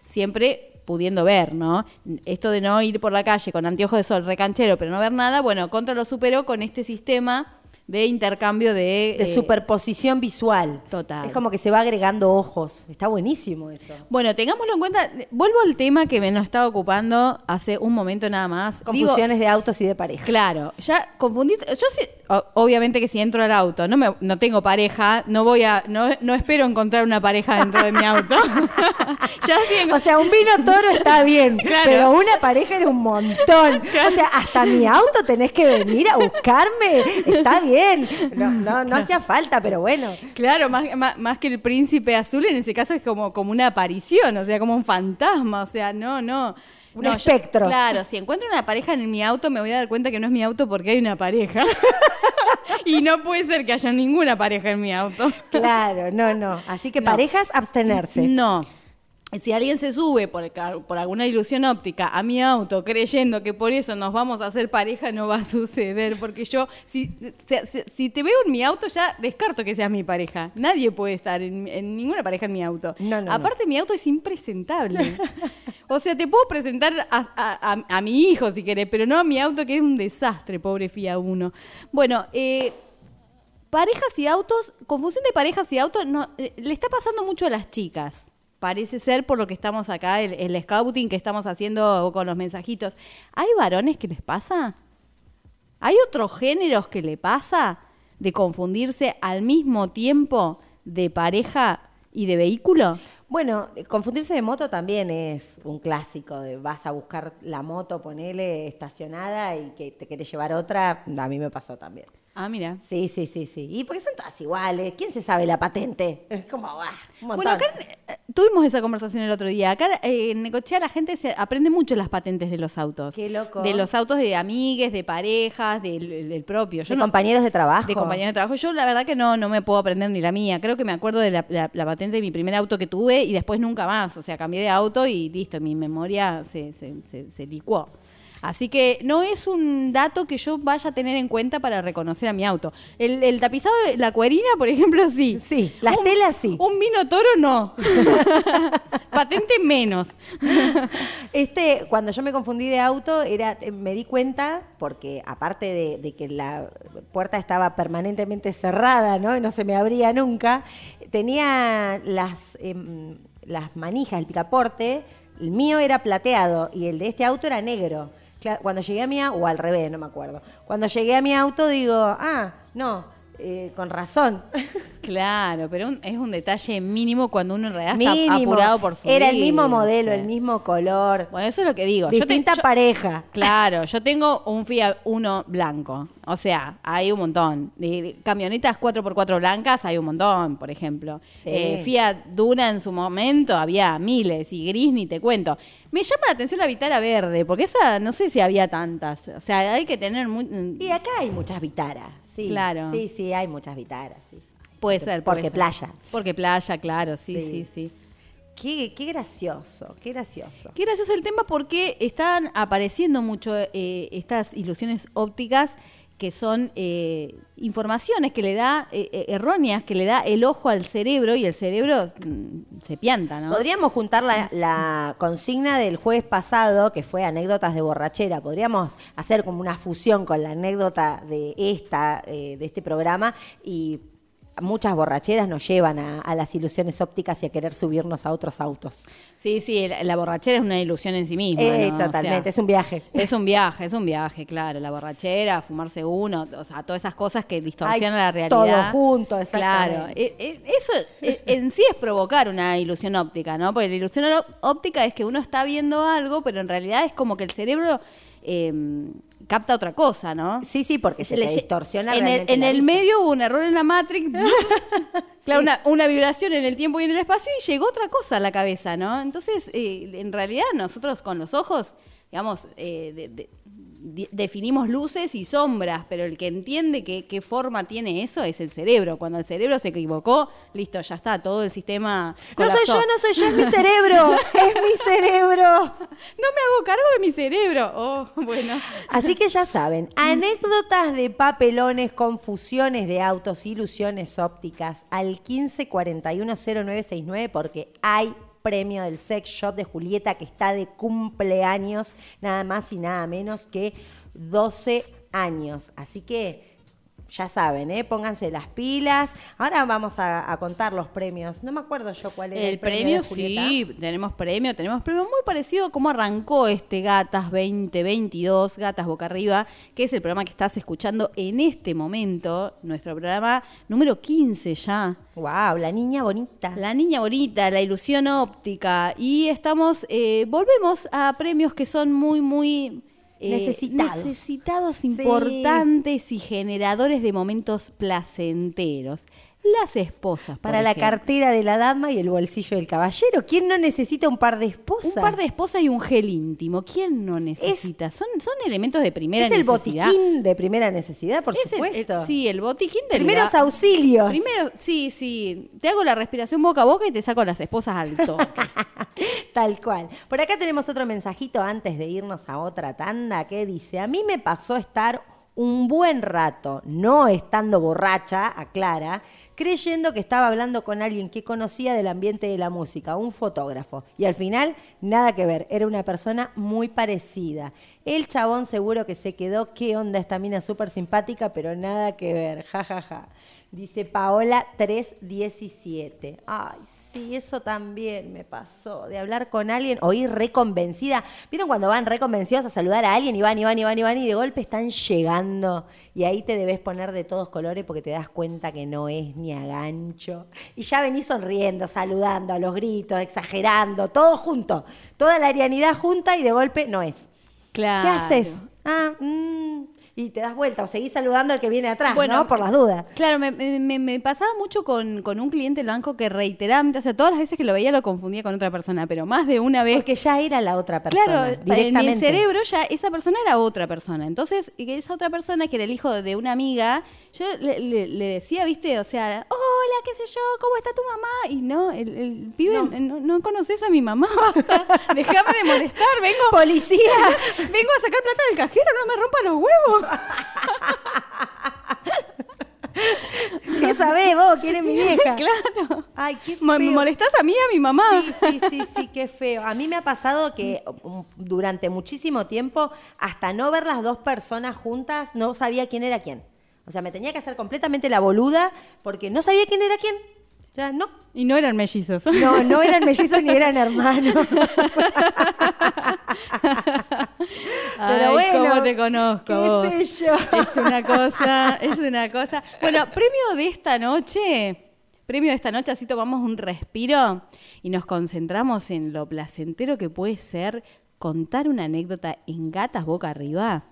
Siempre pudiendo ver, ¿no? Esto de no ir por la calle con anteojos de sol recanchero, pero no ver nada, bueno, Contra lo superó con este sistema de intercambio de... De eh, superposición visual. Total. Es como que se va agregando ojos. Está buenísimo eso. Bueno, tengámoslo en cuenta. Vuelvo al tema que me nos estaba ocupando hace un momento nada más. Digo, Confusiones de autos y de pareja. Claro, ya confundir. Yo sí, obviamente que si entro al auto, no me, no tengo pareja, no voy a, no, no espero encontrar una pareja dentro de mi auto. <laughs> ya sí, O sea, un vino toro está bien, <laughs> Claro. pero una pareja era un montón. O sea, hasta mi auto tenés que venir a buscarme. Está bien. No, no, no <laughs> hacía falta, pero bueno. claro, más, más, más que el príncipe azul, en ese caso es como, como una aparición, o sea, como un fantasma, o sea, no, no. Un No, yo- espectro. claro, si encuentro una pareja en mi auto, me voy a dar cuenta que no es mi auto porque hay una pareja. <laughs> y no puede ser que haya ninguna pareja en mi auto. Claro, no, no. Así que No. parejas, abstenerse. No. Si alguien se sube por, alguna ilusión óptica a mi auto creyendo que por eso nos vamos a hacer pareja, no va a suceder. Porque yo, si, si, si- si te veo en mi auto, ya descarto que seas mi pareja. Nadie puede estar en, en ninguna pareja en mi auto. No, no, Aparte, mi auto es impresentable. <laughs> o sea, te puedo presentar a, a- a- a mi hijo si querés, pero no a mi auto, que es un desastre, pobre FIA 1. Bueno, eh, Parejas y autos, confusión de parejas y autos, no, eh, le está pasando mucho a las chicas. Parece ser por lo que estamos acá, el, el scouting que estamos haciendo con los mensajitos. ¿Hay varones que les pasa? ¿Hay otros géneros que le pasa de confundirse al mismo tiempo de pareja y de vehículo? Bueno, confundirse de moto también es un clásico. De vas a buscar la moto, ponele estacionada y que te querés llevar otra. A mí me pasó también. Ah, mira. Sí, sí, sí, sí. Y porque son todas iguales. ¿Quién se sabe la patente? Es como, ah, un montón. Bueno, acá eh, tuvimos esa conversación el otro día. Acá eh, en Necochea la gente se aprende mucho las patentes de los autos. Qué loco. De los autos de amigues, de parejas, del, del propio. Yo de no- compañeros de trabajo. de compañeros de trabajo. Yo la verdad que no, no me puedo aprender ni la mía. Creo que me acuerdo de la, la- la patente de mi primer auto que tuve y después nunca más. O sea, cambié de auto y listo, mi memoria se, se, se- se licuó. Así que no es un dato que yo vaya a tener en cuenta para reconocer a mi auto. El, el tapizado de la cuerina, por ejemplo, sí. Sí, las Un- telas sí. Un vino toro no. <laughs> Patente menos. Este, cuando yo me confundí de auto, era, eh, me di cuenta, porque aparte de, de que la puerta estaba permanentemente cerrada, ¿no? Y no se me abría nunca, tenía las, em, las manijas, el picaporte, el mío era plateado y el de este auto era negro. Cuando llegué a mi auto, o al revés, no me acuerdo. Cuando llegué a mi auto digo, ah, no, eh, con razón. <laughs> Claro, pero un- es un detalle mínimo cuando uno en realidad está apurado por su Era el mismo modelo, el mismo color. Bueno, eso es lo que digo. Yo te- Distinta yo- pareja. Claro, <laughs> yo tengo un Fiat Uno blanco. O sea, hay un montón. Camionetas 4x4 blancas hay un montón, por ejemplo. Sí. Eh, Fiat Duna en su momento había miles y gris ni te cuento. Me llama la atención la Vitara verde, porque esa no sé si había tantas. O sea, hay que tener muy... Y acá hay muchas vitaras. Sí, Claro. Sí, sí, hay muchas vitaras. Sí. Puede Porque- ser. puede Porque ser. playa. Porque playa, claro, sí, Sí. sí, sí. Qué, qué gracioso, qué gracioso. Qué gracioso el tema porque están apareciendo mucho eh, estas ilusiones ópticas que son eh, informaciones que le da, eh, eh, erróneas, que le da el ojo al cerebro y el cerebro mm, se pianta, ¿no? Podríamos juntar la, consigna del jueves pasado, que fue anécdotas de borrachera. Podríamos hacer como una fusión con la anécdota de esta, eh, de este programa y muchas borracheras nos llevan a, a las ilusiones ópticas y a querer subirnos a otros autos. Sí, sí, la, la borrachera es una ilusión en sí misma. Eh, ¿no? O sea, totalmente, es un viaje. Es un viaje, es un viaje, claro. La borrachera, fumarse uno, o sea, todas esas cosas que distorsionan Ay, la realidad. todo junto, Claro. exactamente. Eh, eh, Eso eh, en sí es provocar una ilusión óptica, ¿no? Porque la ilusión óptica es que uno está viendo algo, pero en realidad es como que el cerebro eh, capta otra cosa, ¿no? Sí, sí, porque se Le te distorsiona en el, en la el vista. medio hubo un error en la Matrix, <laughs> claro, una, una vibración en el tiempo y en el espacio y llegó otra cosa a la cabeza, ¿no? Entonces, eh, en realidad nosotros con los ojos, digamos, eh, de- definimos luces y sombras, pero el que entiende qué, qué forma tiene eso es el cerebro. Cuando el cerebro se equivocó, listo, ya está, todo el sistema... No soy yo, no soy yo, es mi cerebro, <laughs> es mi cerebro. No me hago cargo de mi cerebro. Oh, bueno. Así que ya saben, <laughs> anécdotas de papelones, confusiones de autos, ilusiones ópticas al 15410969 porque hay premio del sex shop de Julieta que está de cumpleaños, nada más y nada menos que 12 años. Así que ya saben, ¿eh? pónganse las pilas. Ahora vamos a, a contar los premios. No me acuerdo yo cuál era el, El premio, de sí, tenemos premio, tenemos premio muy parecido a cómo arrancó este Gatas 2022, Gatas Boca Arriba, que es el programa que estás escuchando en este momento, nuestro programa número 15 ya. Wow, la niña bonita. La niña bonita, la ilusión óptica. Y estamos, eh, volvemos a premios que son muy, muy eh, Necesitados. necesitados, importantes y generadores de momentos placenteros. Las esposas. Para la ejemplo. cartera de la dama y el bolsillo del caballero. ¿Quién no necesita un par de esposas? Un par de esposas y un gel íntimo. ¿Quién no necesita? son, son elementos de primera Es el necesidad. botiquín de primera necesidad, por Es el- supuesto. el- sí, el botiquín del Primeros auxilios. Primero, sí, sí. Te hago la respiración boca a boca y te saco las esposas al toque. <laughs> Tal cual. Por acá tenemos otro mensajito antes de irnos a otra tanda que dice, a mí me pasó estar un buen rato, no estando borracha, aclara, creyendo que estaba hablando con alguien que conocía del ambiente de la música, un fotógrafo. Y al final, nada que ver, era una persona muy parecida. El chabón seguro que se quedó, qué onda esta mina súper simpática, pero nada que ver, ja, ja, ja. Dice Paola 317. Ay, sí, eso también me pasó. De hablar con alguien o ir reconvencida. ¿Vieron cuando van reconvencidos a saludar a alguien y van y van y van y van y de golpe están llegando? Y ahí te debes poner de todos colores porque te das cuenta que no es ni a gancho. Y ya venís sonriendo, saludando a los gritos, exagerando, todo junto. Toda la arianidad junta y de golpe no es. claro. ¿Qué haces? Ah, mm, y te das vuelta o seguís saludando al que viene atrás, Bueno, ¿no? Por las dudas. Claro, me, me- pasaba mucho con, con un cliente del banco que reiteradamente, o sea, todas las veces que lo veía lo confundía con otra persona, pero más de una vez. Porque ya era la otra persona. Claro, en directamente. mi cerebro ya esa persona era otra persona. Entonces, esa otra persona, que era el hijo de una amiga, yo le, le- le decía, viste, o sea, hola, qué sé yo, ¿cómo está tu mamá? Y no, el, el pibe, no. no, conoces a mi mamá, <laughs> basta. Déjame de molestar, vengo. <laughs> Policía. <laughs> vengo a sacar plata del cajero, no me rompa los huevos. ¿Qué sabés vos? ¿Quién es mi vieja? claro. Ay, qué feo. ¿Me molestás a mí y a mi mamá? Sí, sí, sí, sí, qué feo. A mí me ha pasado que um, durante muchísimo tiempo, hasta no ver las dos personas juntas, no sabía quién era quién. O sea, me tenía que hacer completamente la boluda porque no sabía quién era quién. O sea, no. Y no eran mellizos. No, no eran mellizos ni eran hermanos. <laughs> Ay, Pero bueno, ¿Cómo te conozco qué vos? sé yo. Es una cosa, es una cosa. Bueno, premio de esta noche, premio de esta noche, así tomamos un respiro y nos concentramos en lo placentero que puede ser contar una anécdota en gatas boca arriba.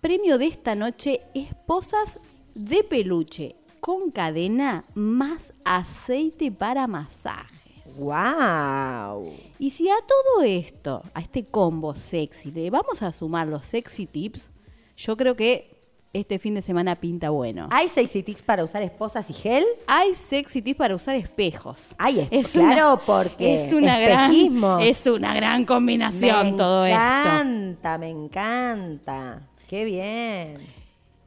Premio de esta noche, esposas de peluche con cadena más aceite para masajes. ¡Wow! Y si a todo esto, a este combo sexy, le vamos a sumar los sexy tips, yo creo que este fin de semana pinta bueno. ¿Hay sexy tips para usar esposas y gel? Hay sexy tips para usar espejos. Ay, es- claro, porque es una gran es una gran combinación me todo esto. encanta, me encanta. Qué bien.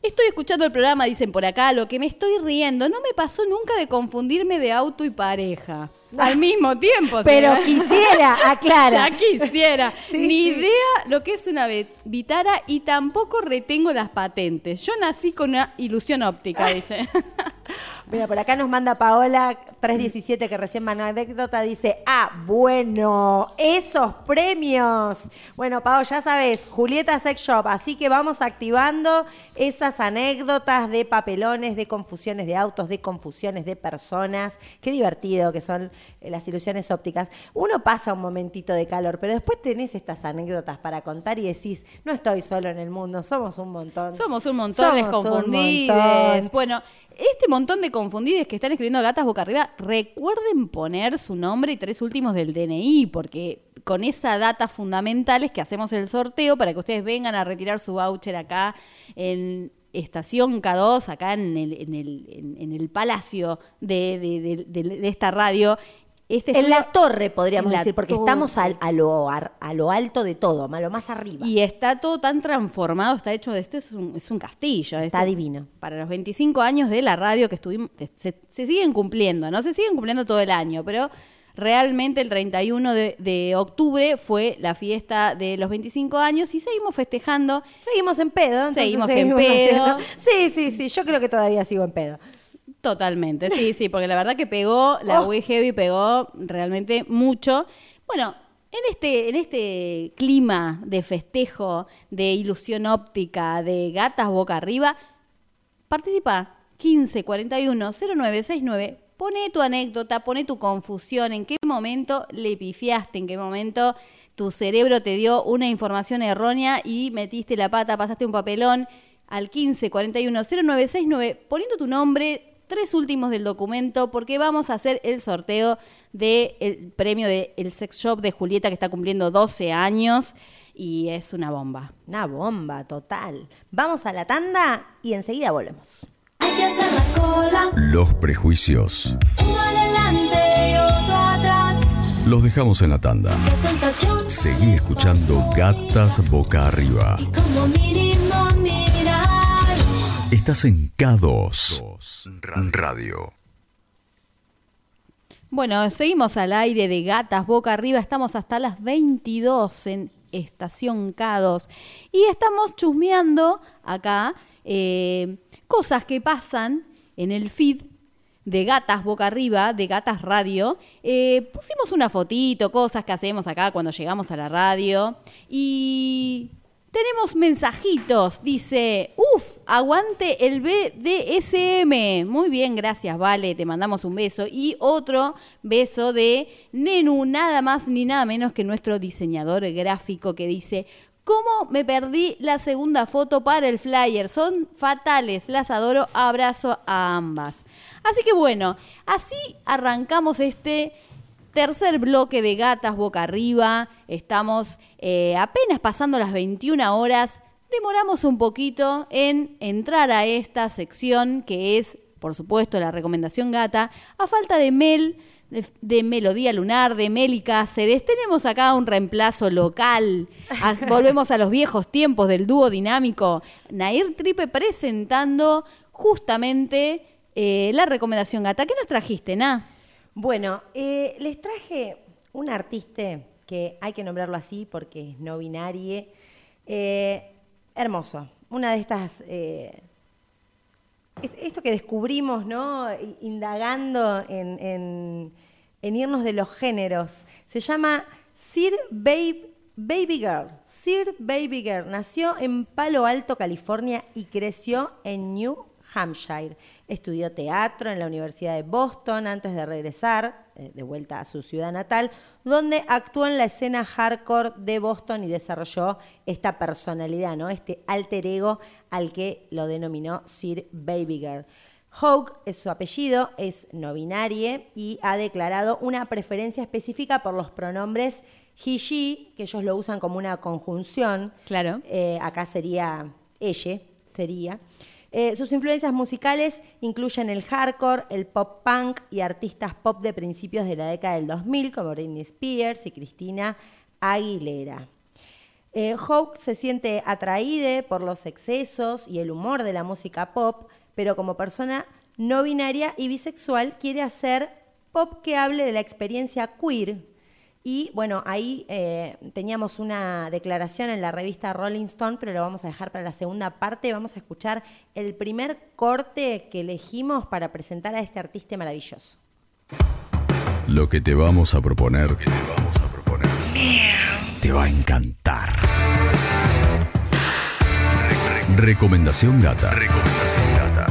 Estoy escuchando el programa, dicen por acá, lo que me estoy riendo. No me pasó nunca de confundirme de auto y pareja. Al mismo tiempo. Pero señora. quisiera, <laughs> aclara. Ya quisiera. <laughs> Sí, Ni sí. idea lo que es una vitara y tampoco retengo las patentes. Yo nací con una ilusión óptica, <laughs> dice. Mira, por acá nos manda Paola 317 que recién mandó anécdota, dice, ah, bueno, esos premios. Bueno, Paola, ya sabes, Julieta Sex Shop, así que vamos activando esas anécdotas de papelones, de confusiones de autos, de confusiones de personas. Qué divertido que son las ilusiones ópticas. Uno pasa un momentito de calor, pero después tenés estas anécdotas para contar y decís, no estoy solo en el mundo, somos un montón. Somos un montón de Somos un confundides. montón. Bueno, este montón de confundides que están escribiendo gatas boca arriba, recuerden poner su nombre y tres últimos del DNI, porque con esa data fundamental es que hacemos el sorteo para que ustedes vengan a retirar su voucher acá en Estación K2, acá en el, en el, en- el palacio de, de- de- de- de esta radio. Este En la torre, podríamos la decir, porque torre. estamos a, lo, a lo alto de todo, a lo más arriba. Y está todo tan transformado, está hecho de esto, es un, es un castillo. Está Este- divino. Para los 25 años de la radio que estuvimos, se siguen cumpliendo, no se siguen cumpliendo todo el año, pero realmente el 31 de, de octubre fue la fiesta de los 25 años y seguimos festejando. Seguimos en pedo. entonces Seguimos en pedo. haciendo- Sí, sí, sí, yo creo que todavía sigo en pedo. Totalmente, sí, sí, porque la verdad que pegó, la Oh. Heavy pegó realmente mucho. Bueno, en este, en este clima de festejo, de ilusión óptica, de gatas boca arriba, participa 15 41 0969. Pone tu anécdota, pone tu confusión, en qué momento le pifiaste, en qué momento tu cerebro te dio una información errónea y metiste la pata, pasaste un papelón al 15 41 0969 poniendo tu nombre, tres últimos del documento, porque vamos a hacer el sorteo del premio del Sex Shop de Julieta que está cumpliendo 12 años y es una bomba. Una bomba total. Vamos a la tanda y enseguida volvemos. Hay que hacer la cola, Los prejuicios uno adelante y otro atrás. los dejamos en la tanda. Qué sensación. Seguí escuchando Gatas Boca Arriba. Y como mínimo mirar. Estás en K2 Radio. Bueno, seguimos al aire de Gatas Boca Arriba. Estamos hasta las 22 en Estación K2. Y estamos chusmeando acá eh, cosas que pasan en el feed de Gatas Boca Arriba, de Gatas Radio. Eh, pusimos una fotito, cosas que hacemos acá cuando llegamos a la radio. Y tenemos mensajitos. Dice, uff, aguante el BDSM. Muy bien, gracias, Vale. Te mandamos un beso. Y otro beso de Nenu, nada más ni nada menos que nuestro diseñador gráfico que dice, ¿cómo me perdí la segunda foto para el flyer? Son fatales, las adoro. Abrazo a ambas. Así que bueno, así arrancamos este Tercer bloque de gatas boca arriba. Estamos eh, apenas pasando las 21 horas. Demoramos un poquito en entrar a esta sección que es por supuesto, la recomendación gata. A falta de Mel, de, de Melodía Lunar, de Mel y Cáceres, tenemos acá un reemplazo local. A- <laughs> volvemos a los viejos tiempos del dúo dinámico. Nair Tripe presentando justamente eh, la recomendación gata. ¿Qué nos trajiste, Na? Bueno, eh, les traje un artista que hay que nombrarlo así porque es no binario. eh, hermoso. Una de estas. Es- esto que descubrimos, ¿no? Indagando en, en- irnos de los géneros. Se llama Sir Baby Girl. Sir Baby Girl nació en Palo Alto, California y creció en New Hampshire. Estudió teatro en la Universidad de Boston antes de regresar eh, de vuelta a su ciudad natal, donde actuó en la escena hardcore de Boston y desarrolló esta personalidad, ¿no? este alter ego al que lo denominó Sir Baby Girl. Hogue es su apellido, es no binario y ha declarado una preferencia específica por los pronombres he, she, que ellos lo usan como una conjunción. Claro. Eh, acá sería ella, sería. Eh, sus influencias musicales incluyen el hardcore, el pop punk y artistas pop de principios de la década del 2000 como Britney Spears y Cristina Aguilera. Eh, se siente atraída por los excesos y el humor de la música pop, pero como persona no binaria y bisexual quiere hacer pop que hable de la experiencia queer. Y bueno, ahí eh, teníamos una declaración en la revista Rolling Stone, pero lo vamos a dejar para la segunda parte. Vamos a escuchar el primer corte que elegimos para presentar a este artista maravilloso. Lo que te vamos a proponer, te vamos a proponer, te va a encantar. Re- re- recomendación gata. Recomendación gata.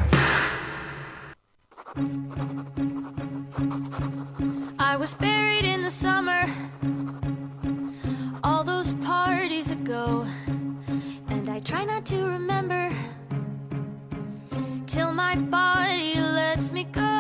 Was buried in the summer, all those parties ago, and I try not to remember till my body lets me go.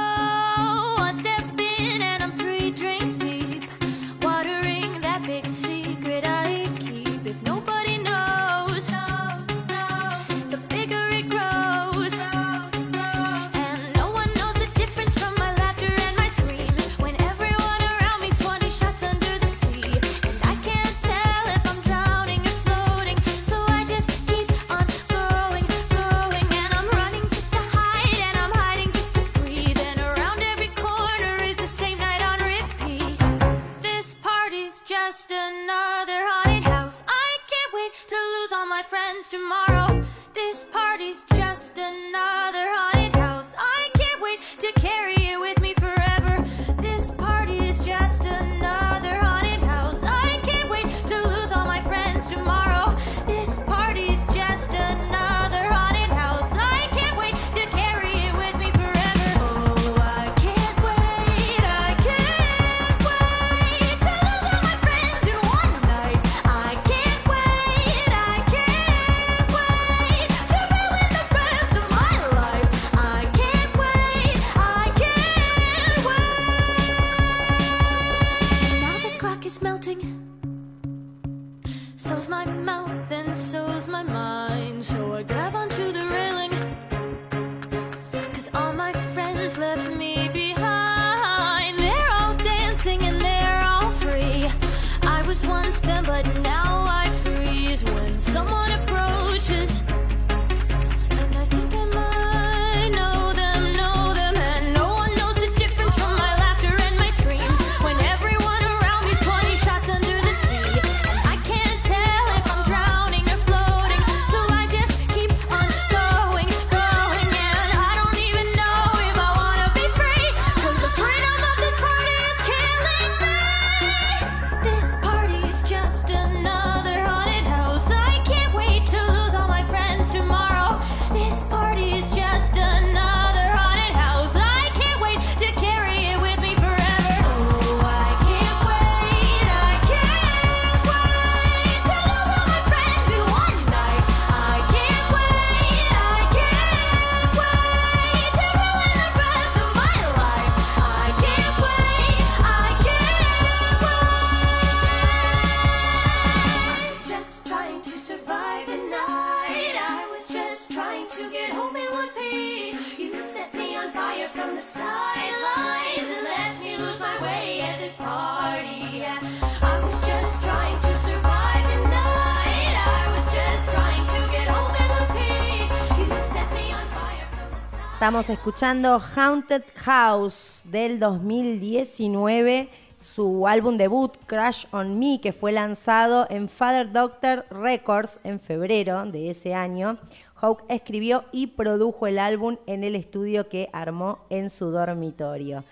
Estamos escuchando Haunted House del 2019, su álbum debut Crash on Me, que fue lanzado en Father Doctor Records en febrero de ese año. Hawk escribió y produjo el álbum en el estudio que armó en su dormitorio.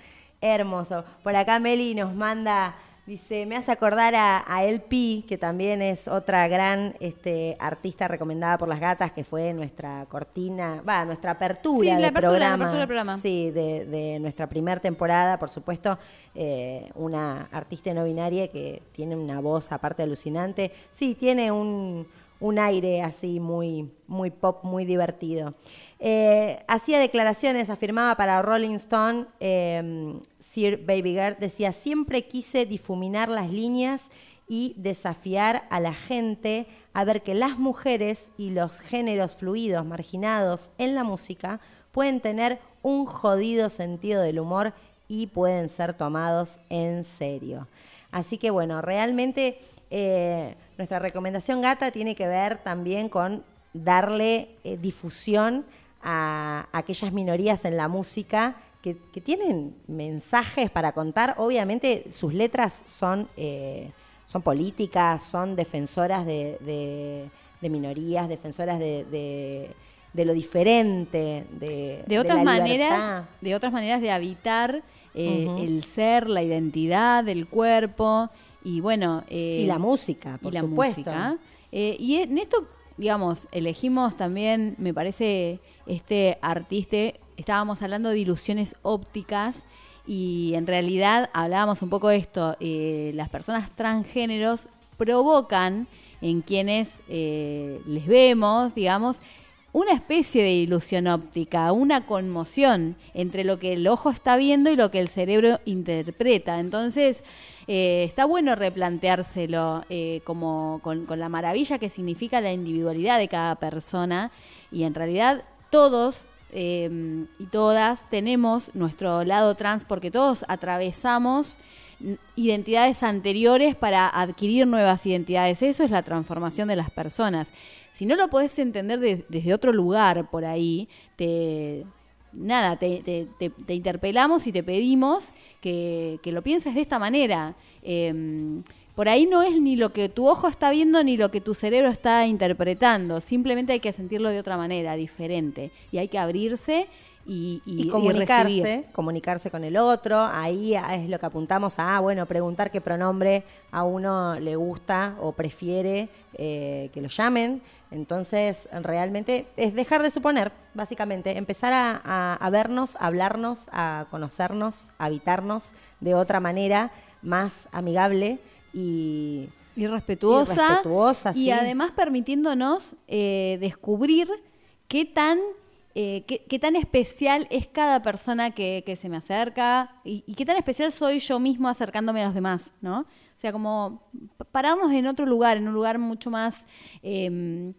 Hermoso. Por acá Meli nos manda Dice, me hace acordar a, a LP, que también es otra gran este, artista recomendada por las gatas, que fue nuestra cortina, va, nuestra apertura, Sí, la de apertura, la programa. apertura del programa. Sí, de, de nuestra primera temporada, por supuesto, eh, una artista no binaria que tiene una voz aparte alucinante. Sí, tiene un, un aire así muy, muy pop, muy divertido. Eh, hacía declaraciones, afirmaba para Rolling Stone, eh, Sir decía, siempre quise difuminar las líneas y desafiar a la gente a ver que las mujeres y los géneros fluidos marginados en la música pueden tener un jodido sentido del humor y pueden ser tomados en serio. Así que bueno, realmente eh, nuestra recomendación gata tiene que ver también con darle eh, difusión a aquellas minorías en la música que, que tienen mensajes para contar. Obviamente sus letras son, eh, son políticas, son defensoras de, de- de minorías, defensoras de, de- de lo diferente, de, de otras la maneras de otras maneras de habitar eh, el ser la identidad el cuerpo y bueno eh, Y la música, por y la supuesto. música Eh, y en esto digamos elegimos también me parece este artista estábamos hablando de ilusiones ópticas y en realidad hablábamos un poco de esto eh, las personas transgéneros provocan en quienes eh, les vemos digamos una especie de ilusión óptica, una conmoción entre lo que el ojo está viendo y lo que el cerebro interpreta. Entonces, eh, está bueno replanteárselo como con la maravilla que significa la individualidad de cada persona y en realidad todos eh, y todas tenemos nuestro lado trans porque todos atravesamos identidades anteriores para adquirir nuevas identidades. Eso es la transformación de las personas. Si no lo podés entender de- desde otro lugar por ahí, te nada, te interpelamos y te pedimos que, que lo pienses de esta manera. Em, por ahí no es ni lo que tu ojo está viendo ni lo que tu cerebro está interpretando. Simplemente hay que sentirlo de otra manera, diferente. Y hay que abrirse y, y, y y comunicarse, recibir. comunicarse con el otro, ahí es lo que apuntamos a, ah, bueno, preguntar qué pronombre a uno le gusta o prefiere eh, que lo llamen. Entonces, realmente es dejar de suponer, básicamente, empezar a, a- a vernos, a hablarnos, a conocernos, a habitarnos de otra manera más amigable y, Y respetuosa. Y respetuosa, y sí. además permitiéndonos eh, descubrir qué tan, eh, qué, qué tan especial es cada persona que, que se me acerca y, y qué tan especial soy yo mismo acercándome a los demás, ¿no? O sea, como pa- pararnos en otro lugar, en un lugar mucho más eh,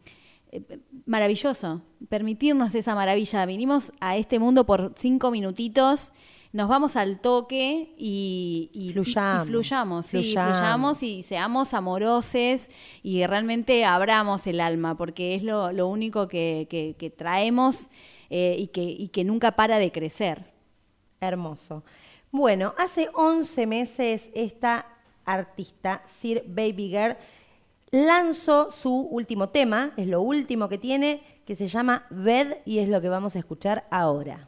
eh, maravilloso, permitirnos esa maravilla. Vinimos a este mundo por cinco minutitos. Nos vvamos al toque y, y- y- y Fluyamos, fluyamos, sí, fluyamos. fluyamos y seamos amorosos y realmente abramos el alma, porque es lo, lo único que, que- que traemos eh, y, que, y que nunca para de crecer. Hermoso. Bueno, hace 11 meses esta artista, Sir Baby Girl, lanzó su último tema, es lo último que tiene, que se llama Bed y es lo que vamos a escuchar ahora.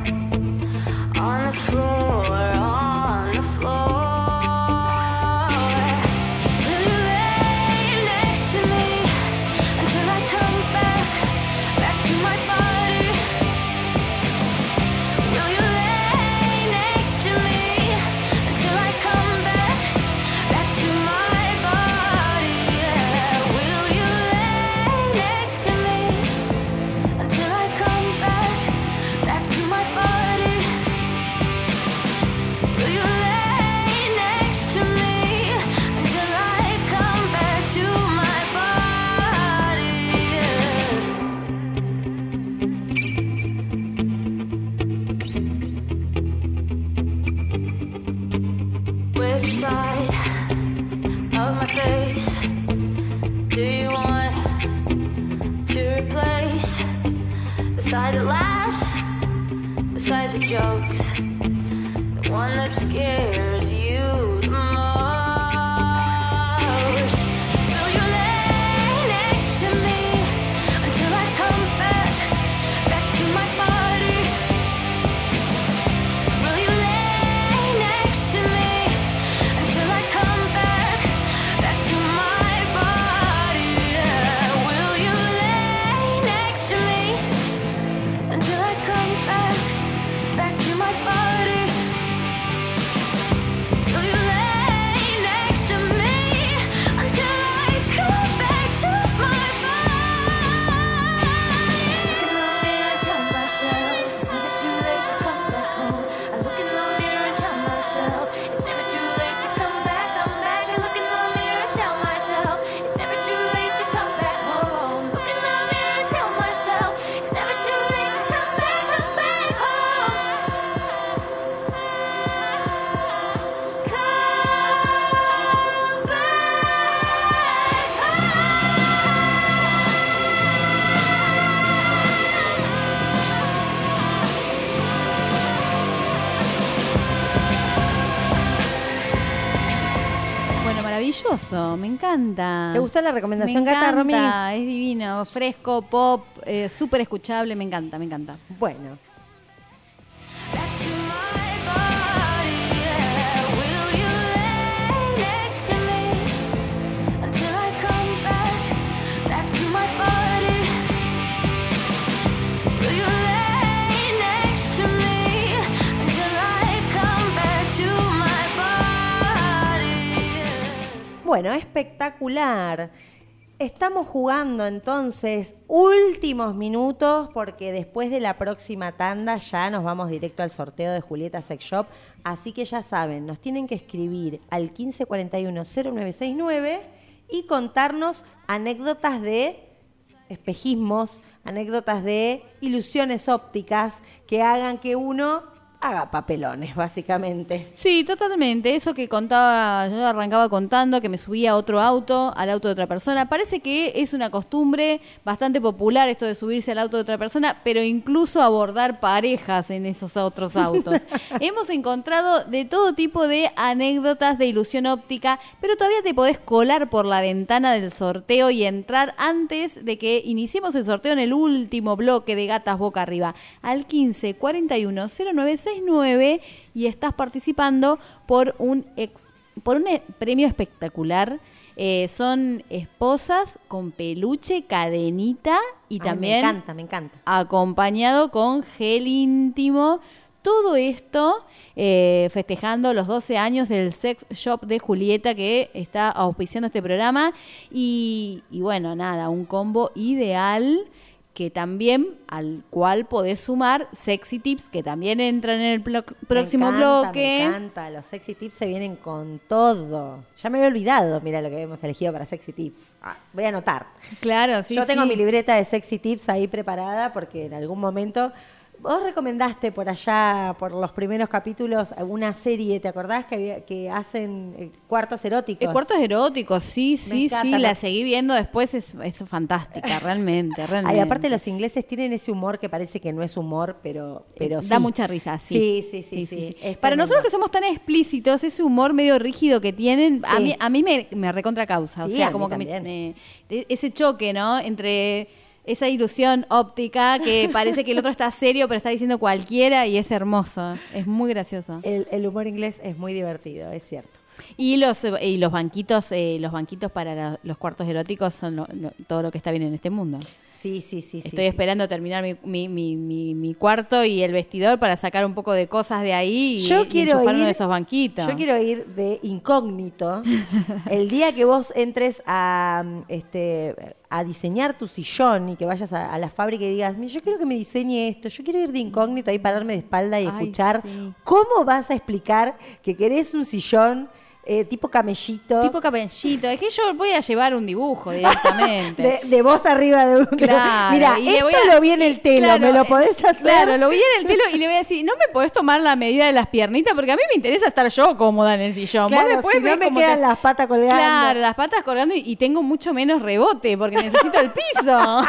floor, encanta. ¿Te gustó la recomendación, me Gata, encanta, Romy? Es divino, fresco, pop, eh, súper escuchable, me encanta, me encanta. Bueno, bueno, espectacular. Estamos jugando entonces últimos minutos porque después de la próxima tanda ya nos vamos directo al sorteo de Julieta Sex Shop. Así que ya saben, nos tienen que escribir al 1541-0969 y contarnos anécdotas de espejismos, anécdotas de ilusiones ópticas que hagan que uno haga papelones, básicamente. Sí, totalmente. Eso que contaba, yo arrancaba contando que me subía a otro auto, al auto de otra persona. Parece que es una costumbre bastante popular esto de subirse al auto de otra persona, pero incluso abordar parejas en esos otros autos. <laughs> Hemos encontrado de todo tipo de anécdotas de ilusión óptica, pero todavía te podés colar por la ventana del sorteo y entrar antes de que iniciemos el sorteo en el último bloque de Gatas Boca Arriba, al 15 41 0969 y estás participando por un ex, por un eh, premio espectacular. Eh, son esposas con peluche, cadenita y Ay, también Me encanta, me encanta. acompañado con gel íntimo. Todo esto eh, festejando los 12 años del sex shop de Julieta que está auspiciando este programa. Y, y bueno, nada, un combo ideal que también al cual podés sumar sexy tips que también entran en el plo- próximo me encanta, bloque. Me encanta, los sexy tips se vienen con todo. Ya me había olvidado, mira lo que hemos elegido para sexy tips. Ah, voy a anotar. Claro, sí. Yo tengo sí. mi libreta de sexy tips ahí preparada porque en algún momento vos recomendaste por allá, por los primeros capítulos, una serie, ¿te acordás que, que hacen eh, cuartos eróticos? El cuarto es erótico, sí, sí, encanta, sí, la seguí viendo después, es, es fantástica, realmente, <laughs> realmente. Ay, aparte los ingleses tienen ese humor que parece que no es humor, pero, pero da sí. mucha risa, sí. Sí, sí, sí. sí, Para nosotros que somos tan explícitos, ese humor medio rígido que tienen, a mí, a mí me, me recontra causa. Sí, o sea, como que me- de- ese choque, ¿no? Entre esa ilusión óptica que <laughs> parece que el otro está serio, pero está diciendo cualquiera y es hermoso. Es muy gracioso. El, el humor inglés es muy divertido, es cierto. Y los, y los banquitos, eh, los banquitos para la- los cuartos eróticos son lo- lo- todo lo que está bien en este mundo. Sí, sí, sí. Estoy sí. esperando terminar mi, mi, mi, mi- cuarto y el vestidor para sacar un poco de cosas de ahí y, Yo y quiero enchufar ir, uno de esos banquitos. Yo quiero ir de incógnito. <laughs> el día que vos entres a este a diseñar tu sillón y que vayas a, a la fábrica y digas, "Mira, yo quiero que me diseñe esto, yo quiero ir de incógnito ahí pararme de espalda y Ay, escuchar sí. cómo vas a explicar que querés un sillón eh, tipo camellito. Tipo cabellito. Es que yo voy a llevar un dibujo directamente. <laughs> de, de vos arriba de un Claro, Mira, esto a- lo vi en el telo, Claro, ¿me lo eh, podés hacer? Claro, lo vi en el telo y le voy a decir, no me podés tomar la medida de las piernitas porque a mí me interesa estar yo cómoda en el sillón. Vos Claro, me podés si no me quedan las patas colgando. Claro, las patas colgando y, y tengo mucho menos rebote porque necesito el piso. <laughs>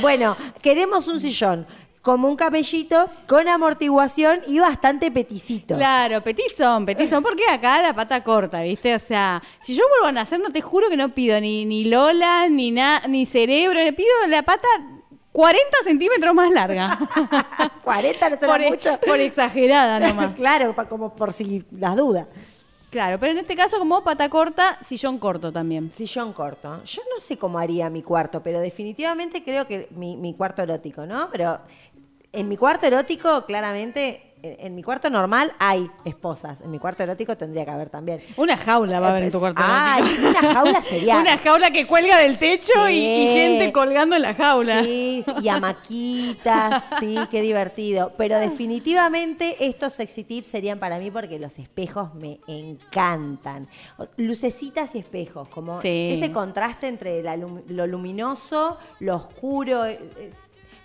Bueno, queremos un sillón como un camellito, con amortiguación y bastante peticito. Claro, petizón, petizón, porque acá la pata corta, ¿viste? O sea, si yo vuelvo a nacer, no te juro que no pido ni, ni Lola, ni, na- ni cerebro, le pido la pata 40 centímetros más larga. <laughs> 40 no será por, e- mucho. por exagerada <laughs> nomás. claro, como por si las dudas. Claro, pero en este caso, como pata corta, sillón corto también. Sillón corto. Yo no sé cómo haría mi cuarto, pero definitivamente creo que mi, mi cuarto erótico, ¿no? Pero en mi cuarto erótico, claramente, en, en mi cuarto normal hay esposas. En mi cuarto erótico tendría que haber también. Una jaula va a haber en tu cuarto. Ay, erótico. una jaula sería. <laughs> Una jaula que cuelga del techo y, Sí. y gente colgando en la jaula. Sí, sí, y hamaquitas, <laughs> sí, qué divertido. Pero definitivamente estos sexy tips serían para mí porque los espejos me encantan. Lucecitas y espejos, como Sí. ese contraste entre la lo luminoso, lo oscuro. es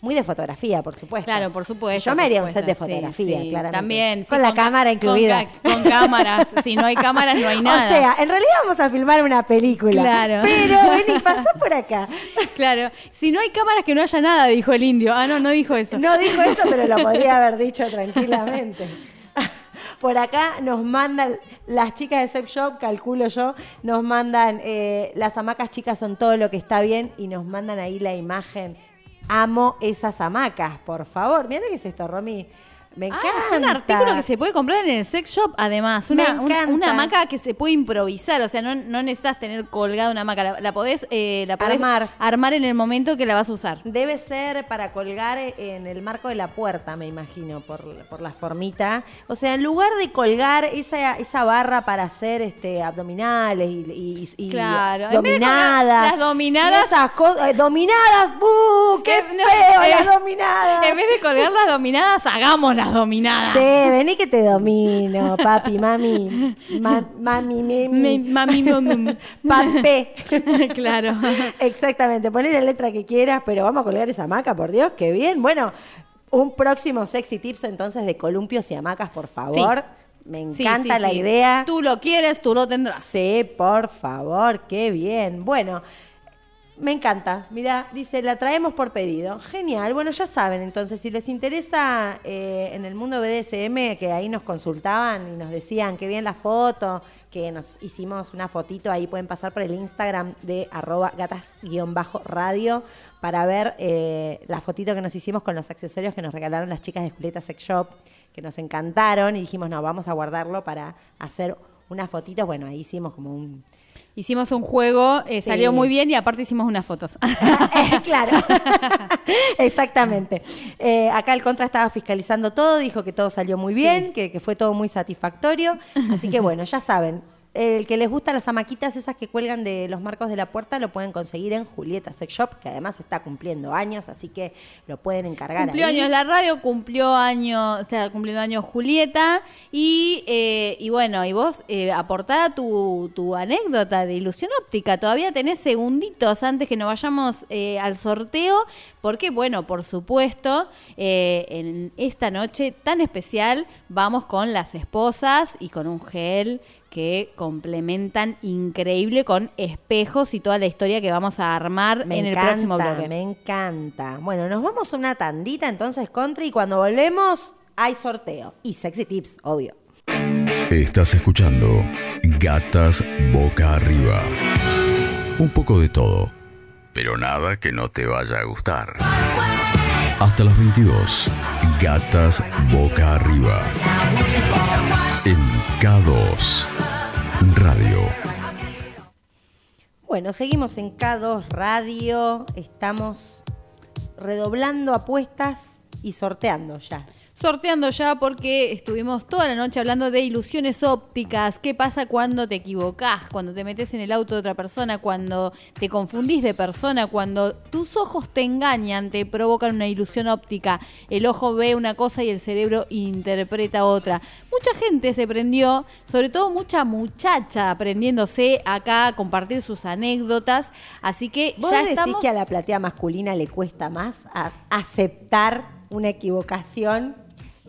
muy de fotografía, por supuesto. Claro, por supuesto. Yo me haría un set de fotografía, sí, claramente. También. sí, Con la cámara con incluida. ca- Con, cámaras. <laughs> Si no hay cámaras, no hay nada. O sea, en realidad vamos a filmar una película. Claro. Pero vení, pasá por acá. <laughs> Claro. Si no hay cámaras, que no haya nada, dijo el indio. Ah, no, no dijo eso. No dijo eso, pero lo podría <laughs> haber dicho tranquilamente. Por acá nos mandan, las chicas de Sex Shop, calculo yo, nos mandan, eh, las hamacas chicas son todo lo que está bien y nos mandan ahí la imagen. Amo esas hamacas, por favor. Mira qué es esto, Romy. Me Ah, encanta. es un artículo que se puede comprar en el sex shop, además. Una, una, hamaca que se puede improvisar. O sea, no, no necesitas tener colgada una hamaca. La, la podés, eh, la podés Armar. armar en el momento que la vas a usar. Debe ser para colgar en el marco de la puerta, me imagino, por, por la formita. O sea, en lugar de colgar esa, esa barra para hacer este abdominales y, Claro, dominadas. las dominadas- Esas cosas. eh, ¡Dominadas! ¡Buh! ¡Qué Eh, no, feo eh, <laughs> las dominadas! En vez de colgar las dominadas, hagamos las dominadas. Sí, vení que te domino, papi, mami. Ma- mami, Me- mami. mami, mami. Papé. claro. Exactamente, poner la letra que quieras, pero vamos a colgar esa hamaca, por Dios, qué bien. Bueno, un próximo sexy tips entonces de columpios y hamacas, por favor. Me encanta sí, la idea. Tú lo quieres, tú lo tendrás. Sí, por favor, qué bien. Bueno, me encanta. Mira, dice, la traemos por pedido. Genial. Bueno, ya saben, entonces, si les interesa eh, en el mundo BDSM, que ahí nos consultaban y nos decían qué bien la foto, que nos hicimos una fotito, ahí pueden pasar por el Instagram de arroba gatas-radio para ver eh, la fotito que nos hicimos con los accesorios que nos regalaron las chicas de Julieta Sex Shop, que nos encantaron y dijimos, no, vamos a guardarlo para hacer una fotito. Bueno, ahí hicimos como un... Hicimos un juego, eh, Sí. salió muy bien y aparte hicimos unas fotos. <laughs> Eh, claro, <laughs> exactamente. Eh, acá el contra estaba fiscalizando todo, dijo que todo salió muy bien, que, que fue todo muy satisfactorio. Así que bueno, ya saben, el que les gusta las amaquitas esas que cuelgan de los marcos de la puerta lo pueden conseguir en Julieta Sex Shop, que además está cumpliendo años, así que lo pueden encargar Cumplió ahí. años la radio, cumplió años, o sea, cumpliendo años Julieta. Y, eh, y bueno, y vos eh, aportá tu, tu anécdota de ilusión óptica. Todavía tenés segunditos antes que nos vayamos eh, al sorteo. Porque, bueno, por supuesto, eh, en esta noche tan especial vamos con las esposas y con un gel que complementan increíble con espejos y toda la historia que vamos a armar Me en encanta, el próximo bloque. me encanta. Bueno, nos vamos a una tandita entonces, Contra, y cuando volvemos hay sorteo. Y sexy tips, obvio. Estás escuchando Gatas Boca Arriba. Un poco de todo, pero nada que no te vaya a gustar. Hasta las 22, Gatas Boca Arriba. En K2 Radio. Bueno, seguimos en K2 Radio. Estamos redoblando apuestas y sorteando ya. Sorteando ya porque estuvimos toda la noche hablando de ilusiones ópticas. ¿Qué pasa cuando te equivocás? Cuando te metes en el auto de otra persona, cuando te confundís de persona, cuando tus ojos te engañan, te provocan una ilusión óptica. El ojo ve una cosa y el cerebro interpreta otra. Mucha gente se prendió, sobre todo mucha muchacha aprendiéndose acá a compartir sus anécdotas. Así que ¿Vos ya decís estamos. que a la platea masculina le cuesta más a- aceptar una equivocación?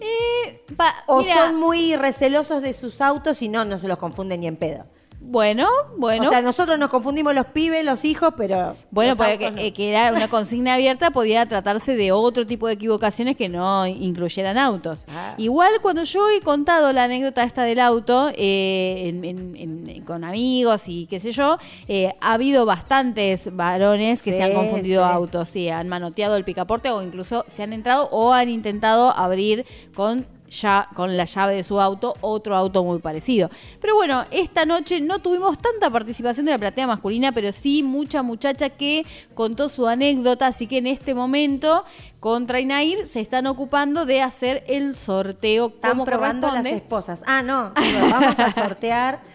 Eh, pa- ¿O mira, son muy recelosos de sus autos y no, no se los confunden ni en pedo? Bueno, bueno. O sea, nosotros nos confundimos los pibes, los hijos, pero. Bueno, porque que, no. que era una consigna abierta, podía tratarse de otro tipo de equivocaciones que no incluyeran autos. Ah. Igual cuando yo he contado la anécdota esta del auto eh, en- en- en- con amigos y qué sé yo, eh, ha habido bastantes varones que Sí, se han confundido sí. autos, sí, han manoteado el picaporte o incluso se han entrado o han intentado abrir con ya con la llave de su auto otro auto muy parecido. Pero bueno, esta noche no tuvimos tanta participación de la platea masculina, pero sí mucha muchacha que contó su anécdota, así que en este momento contra Inair se están ocupando de hacer el sorteo Están probando las esposas. Ah, no. vamos a sortear. <laughs>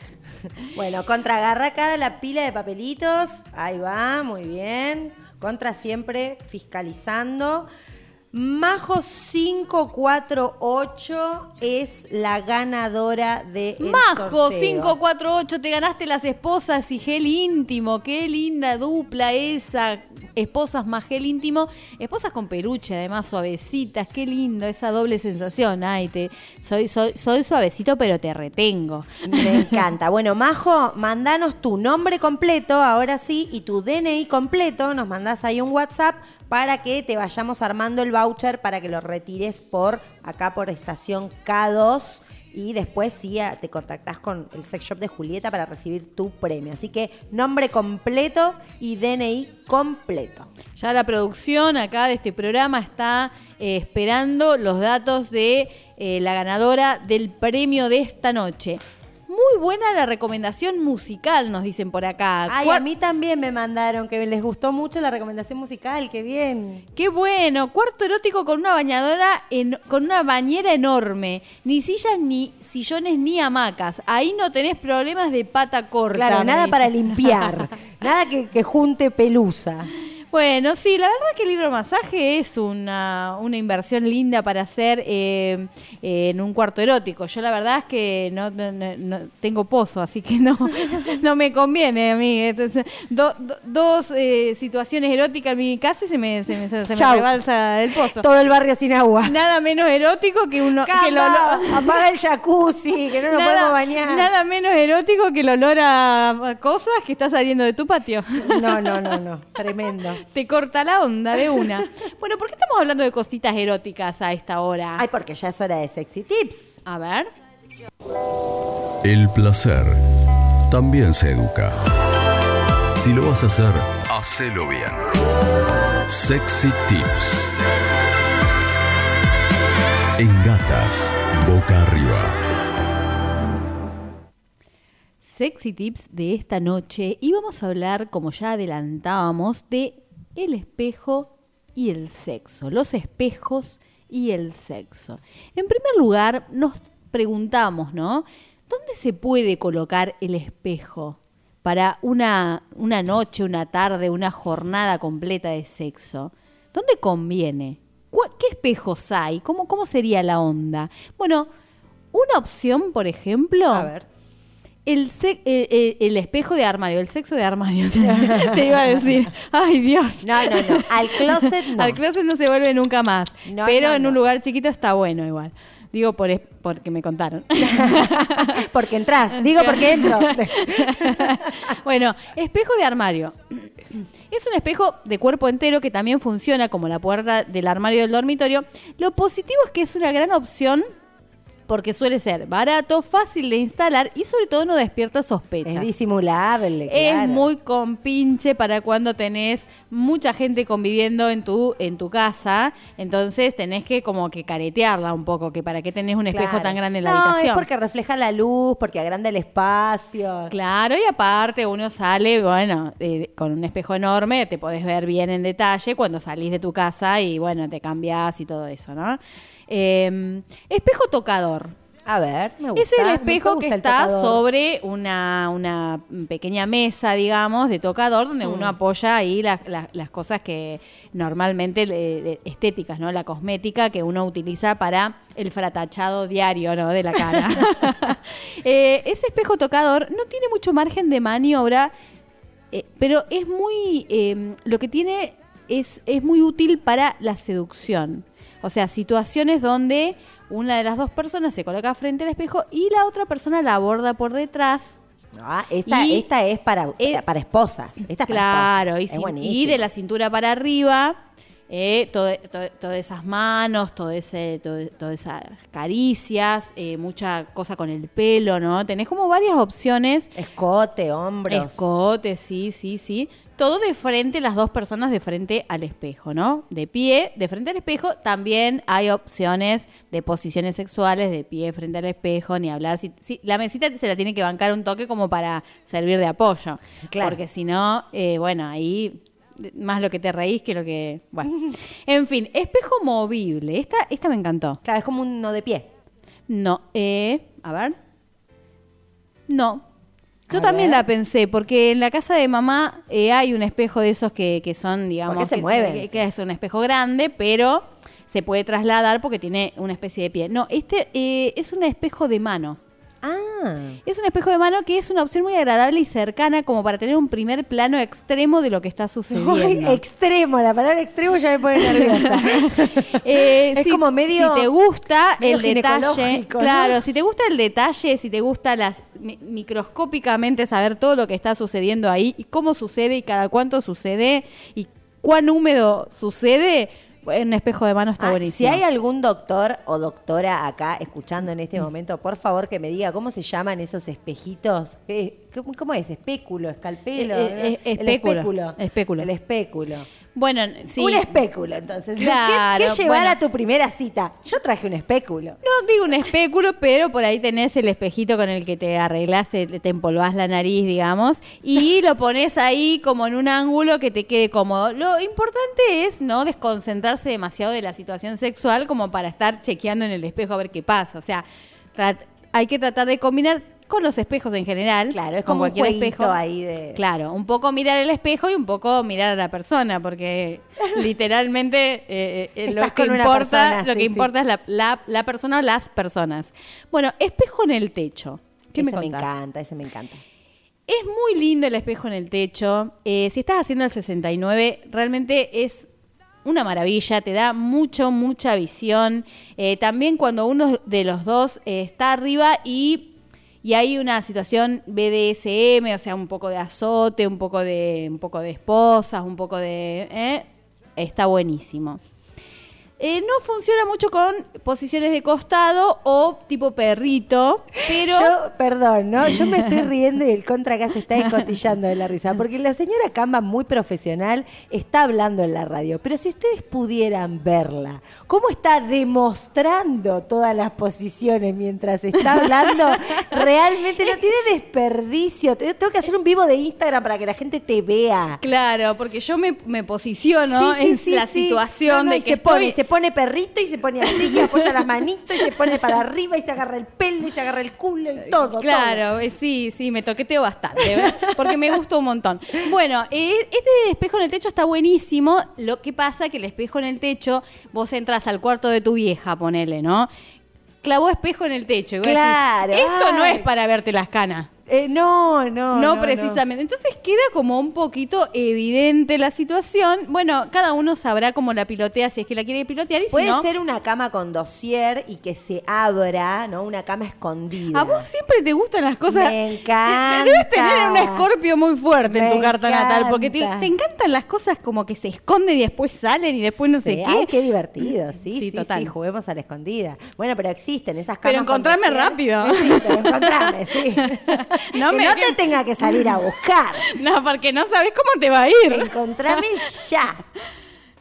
Bueno, contra agarra cada la pila de papelitos. Ahí va, muy bien. Contra siempre fiscalizando. Majo 548 es la ganadora de el Majo sorteo. 548, te ganaste las esposas y gel íntimo. Qué linda dupla esa. Esposas más gel íntimo. Esposas con peluche, además suavecitas. Qué lindo esa doble sensación. Ay, te, soy, soy, soy suavecito, pero te retengo. Me encanta. Bueno, Majo, mandanos tu nombre completo, ahora sí, y tu DNI completo. Nos mandás ahí un WhatsApp para que te vayamos armando el voucher para que lo retires por acá por estación K2. Y después sí te contactás con el sex shop de Julieta para recibir tu premio. Así que nombre completo y DNI completo. Ya la producción acá de este programa está eh, esperando los datos de eh, la ganadora del premio de esta noche. Muy buena la recomendación musical, nos dicen por acá. Ay, Cuar- a mí también me mandaron que les gustó mucho la recomendación musical. Qué bien. Qué bueno, cuarto erótico con una bañadora, en- con una bañera enorme. Ni sillas, ni sillones, ni hamacas. Ahí no tenés problemas de pata corta. Claro, nada para limpiar. <laughs> nada que, que junte pelusa. Bueno, sí, la verdad que el hidromasaje es una, una inversión linda para hacer eh, eh, en un cuarto erótico. Yo la verdad es que no, no- no- no- tengo pozo, así que no, <laughs> no me conviene a mí. Entonces, do- do- dos eh, situaciones eróticas en mi casa y se me, se me, se me rebalsa el pozo. Todo el barrio sin agua. Nada menos erótico que uno que el Camba, olor- <laughs> apaga el jacuzzi, que no nos podemos bañar. nada menos erótico que el olor a cosas que está saliendo de tu patio. No, no, no, no. Tremendo. Te corta la onda de una. <laughs> Bueno, ¿por qué estamos hablando de cositas eróticas a esta hora? Ay, porque ya es hora de sexy tips. A ver. El placer también se educa. Si lo vas a hacer, hacelo bien. Sexy Tips. En gatas, boca arriba. Sexy tips de esta noche y vamos a hablar, como ya adelantábamos, de el espejo y el sexo, los espejos y el sexo. En primer lugar, nos preguntamos, ¿no? ¿Dónde se puede colocar el espejo para una, una noche, una tarde, una jornada completa de sexo? ¿Dónde conviene? ¿Cuál- ¿Qué espejos hay? ¿Cómo, ¿Cómo sería la onda? Bueno, una opción, por ejemplo, A ver. El, se- el, el- el espejo de armario, el sexo de armario, <laughs> te iba a decir. Ay, Dios. No, no, no. Al closet no. <laughs> Al closet no se vuelve nunca más. No, pero no, en un no. lugar chiquito está bueno igual. Digo por es- porque me contaron. <laughs> Porque entras. Digo porque entro. bueno, espejo de armario. Es un espejo de cuerpo entero que también funciona como la puerta del armario del dormitorio. Lo positivo es que es una gran opción porque suele ser barato, fácil de instalar y sobre todo no despierta sospechas. Es disimulable, Es claro. muy compinche para cuando tenés mucha gente conviviendo en tu, en tu casa. Entonces tenés que como que caretearla un poco, que para qué tenés un espejo Claro. tan grande en la no, habitación. es porque refleja la luz, porque agranda el espacio. Claro, y aparte uno sale, bueno, eh, con un espejo enorme, te podés ver bien en detalle cuando salís de tu casa y bueno, te cambiás y todo eso, ¿no? Eh, espejo tocador. A ver, me gusta. Es el espejo que el está tocador. sobre una, una pequeña mesa, digamos, de tocador, donde Mm. uno apoya ahí la- la- las cosas que normalmente estéticas, ¿no? La cosmética que uno utiliza para el fratachado diario, ¿no? De la cara. <laughs> Eh, ese espejo tocador no tiene mucho margen de maniobra, eh, pero es muy. eh, lo que tiene es, es muy útil para la seducción. O sea, situaciones donde una de las dos personas se coloca frente al espejo y la otra persona la aborda por detrás. Ah, esta, Y- esta es para, para esposas. Esta es para Claro, y, esposas. Es buenísimo. y de la cintura para arriba, eh, todo- todo- todas esas manos, todo ese, todo- todas esas caricias, eh, mucha cosa con el pelo, ¿no? Tenés como varias opciones. Escote, hombros. Escote, sí, sí, sí. Todo de frente, las dos personas de frente al espejo, ¿no? De pie, de frente al espejo. También hay opciones de posiciones sexuales, de pie frente al espejo, ni hablar. Si, si- la mesita se la tiene que bancar un toque como para servir de apoyo. Claro. Porque si no, eh, bueno, ahí más lo que te reís que lo que... Bueno. <laughs> En fin, espejo movible. Esta, esta me encantó. Claro, es como uno de pie. No, eh, a ver. No. Yo A también ver. la pensé, porque en la casa de mamá eh, hay un espejo de esos que, que son, digamos, Porque se que, mueven. que- que es un espejo grande, pero se puede trasladar porque tiene una especie de pie. No, este eh, es un espejo de mano. Ah. Es un espejo de mano que es una opción muy agradable y cercana como para tener un primer plano extremo de lo que está sucediendo. Ay, extremo, la palabra extremo ya me pone nerviosa. <laughs> Eh, es si- como medio. Si te gusta el detalle, claro, si te gusta el detalle, si te gusta las mi- microscópicamente saber todo lo que está sucediendo ahí y cómo sucede y cada cuánto sucede y cuán húmedo sucede, un espejo de mano está Ah, buenísimo. si hay algún doctor o doctora acá escuchando en este momento, por favor que me diga cómo se llaman esos espejitos. ¿Qué- ¿Cómo, cómo es? ¿Espéculo? ¿Escalpelo? Eh, eh, El espéculo. espéculo. Espéculo. El espéculo. Bueno, sí. Un espéculo, entonces. ¿Qué- Claro, ¿Qué, llevar bueno. a tu primera cita? Yo traje un espéculo. No digo un espéculo, pero por ahí tenés el espejito con el que te arreglás, te, te empolvás la nariz, digamos, y <laughs> lo pones ahí como en un ángulo que te quede cómodo. Lo importante es no desconcentrarse demasiado de la situación sexual como para estar chequeando en el espejo a ver qué pasa. O sea, hay que tratar de combinar con los espejos en general. Claro, es como un cualquier espejo. ahí de- Claro, un poco mirar el espejo y un poco mirar a la persona, porque <laughs> literalmente eh, eh, lo Estás que importa, persona, lo sí, que sí. importa es la, la- la persona o las personas. Bueno, espejo en el techo. ¿Qué ese me encanta, ese me encanta. Es muy lindo el espejo en el techo. Eh, si estás haciendo el 69, realmente es una maravilla, te da mucho, mucha visión. Eh, también cuando uno de los dos eh, está arriba y, y hay una situación BDSM, o sea, un poco de azote, un poco de, un poco de esposas, un poco de... eh, está buenísimo. Eh, no funciona mucho con posiciones de costado o tipo perrito, pero... Yo, perdón, ¿no? Yo me estoy <laughs> riendo y el contra acá se está escotillando de la risa. Porque la señora Camba, muy profesional, está hablando en la radio. Pero si ustedes pudieran verla, cómo está demostrando todas las posiciones mientras está hablando, realmente no tiene desperdicio. Te- Tengo que hacer un vivo de Instagram para que la gente te vea. Claro, porque yo me, me posiciono Sí, sí, en sí, la situación No, no, de que se pone, estoy- se pone perrito y se pone así y apoya las manitos y se pone para arriba y se agarra el pelo y se agarra el culo y todo. Claro, eh, sí, sí, me toqueteo bastante, ¿ves? porque me gustó un montón. Bueno, eh, este espejo en el techo está buenísimo. Lo que pasa que el espejo en el techo, vos entras al cuarto de tu vieja, ponele, ¿no? Clavó espejo en el techo. Y vos decís, Claro, Esto no es para verte las canas. Eh, no, no. No, precisamente. Entonces queda como un poquito evidente la situación. Bueno, cada uno sabrá cómo la pilotea si es que la quiere pilotear y si Puede no. ser una cama con dossier y que se abra, ¿no? Una cama escondida. A vos siempre te gustan las cosas. Me encanta. Debes tener un escorpio muy fuerte en tu carta natal, porque te, encanta. te encantan las cosas como que se esconden y después salen y después no sé Sí, qué. Ay, qué divertido, <laughs> sí, Sí, sí, total. sí, juguemos a la escondida. Bueno, pero existen esas camas. Pero con encontrame rápido. Sí, pero encontrame, sí. <laughs> <laughs> No que me- no te tenga que salir a <laughs> buscar. No, porque no sabes cómo te va a ir. Encontrame <laughs> ya.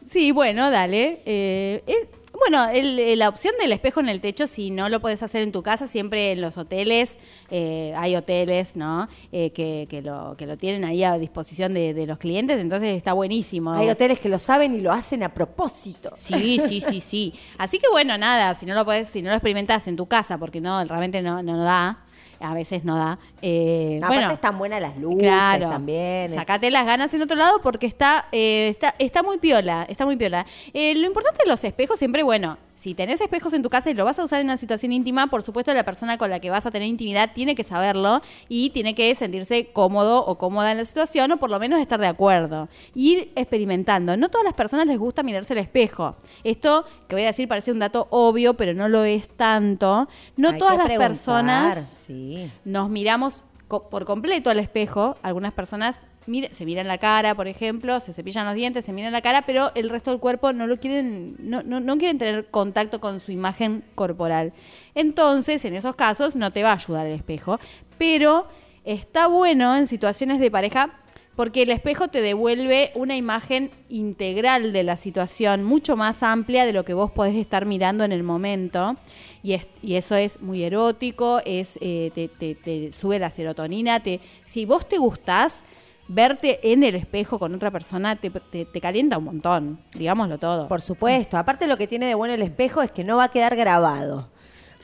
Sí, bueno, dale. Eh, es- bueno, el- el- la opción del espejo en el techo, si no lo puedes hacer en tu casa, siempre en los hoteles, eh, hay hoteles, ¿no? Eh, que, que lo, que lo tienen ahí a disposición de, de los clientes, entonces está buenísimo. Hay hoteles que lo saben y lo hacen a propósito. Sí, sí, sí, sí. Así que bueno, nada, si no lo puedes, si no lo experimentás en tu casa, porque no, realmente no, no da, a veces no da. Eh, No, bueno, aparte están buenas las luces Claro. también. Sacate las ganas en otro lado porque está, eh, está, está muy piola, está muy piola. Eh, lo importante de los espejos siempre, bueno, si tenés espejos en tu casa y lo vas a usar en una situación íntima, por supuesto la persona con la que vas a tener intimidad tiene que saberlo y tiene que sentirse cómodo o cómoda en la situación o por lo menos estar de acuerdo. Ir experimentando. No todas las personas les gusta mirarse al espejo. Esto que voy a decir parece un dato obvio, pero no lo es tanto. No Hay todas las personas Sí. Nos miramos por completo al espejo. Algunas personas se miran la cara, por ejemplo, se cepillan los dientes, se miran la cara, pero el resto del cuerpo no lo quieren, no, no, no quieren tener contacto con su imagen corporal. Entonces, en esos casos, no te va a ayudar el espejo. Pero está bueno en situaciones de pareja. Porque el espejo te devuelve una imagen integral de la situación, mucho más amplia de lo que vos podés estar mirando en el momento. Y, es- y eso es muy erótico, es, eh, te, te- te sube la serotonina. Te, si vos te gustás, verte en el espejo con otra persona te, te- te calienta un montón, digámoslo todo. Por supuesto. Aparte lo que tiene de bueno el espejo es que no va a quedar grabado.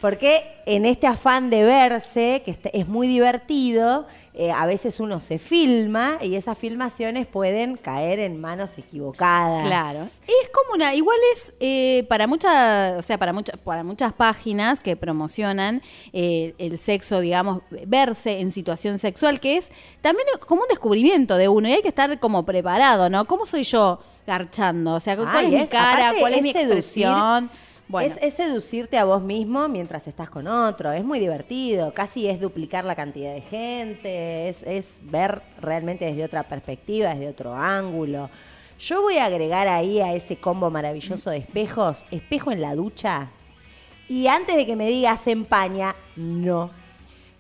Porque en este afán de verse, que es muy divertido, eh, a veces uno se filma y esas filmaciones pueden caer en manos equivocadas. Claro. Es como una, igual es eh, para muchas, o sea, para muchas, para muchas páginas que promocionan eh, el sexo, digamos, verse en situación sexual, que es también como un descubrimiento de uno y hay que estar como preparado, ¿no? ¿Cómo soy yo garchando? O sea, ¿cuál Ay, es mi cara? ¿Cuál es, es mi seducir. Es, es seducirte a vos mismo mientras estás con otro. Es muy divertido. Casi es duplicar la cantidad de gente. Es, es ver realmente desde otra perspectiva, desde otro ángulo. Yo voy a agregar ahí a ese combo maravilloso de espejos, espejo en la ducha. Y antes de que me digas empaña, no.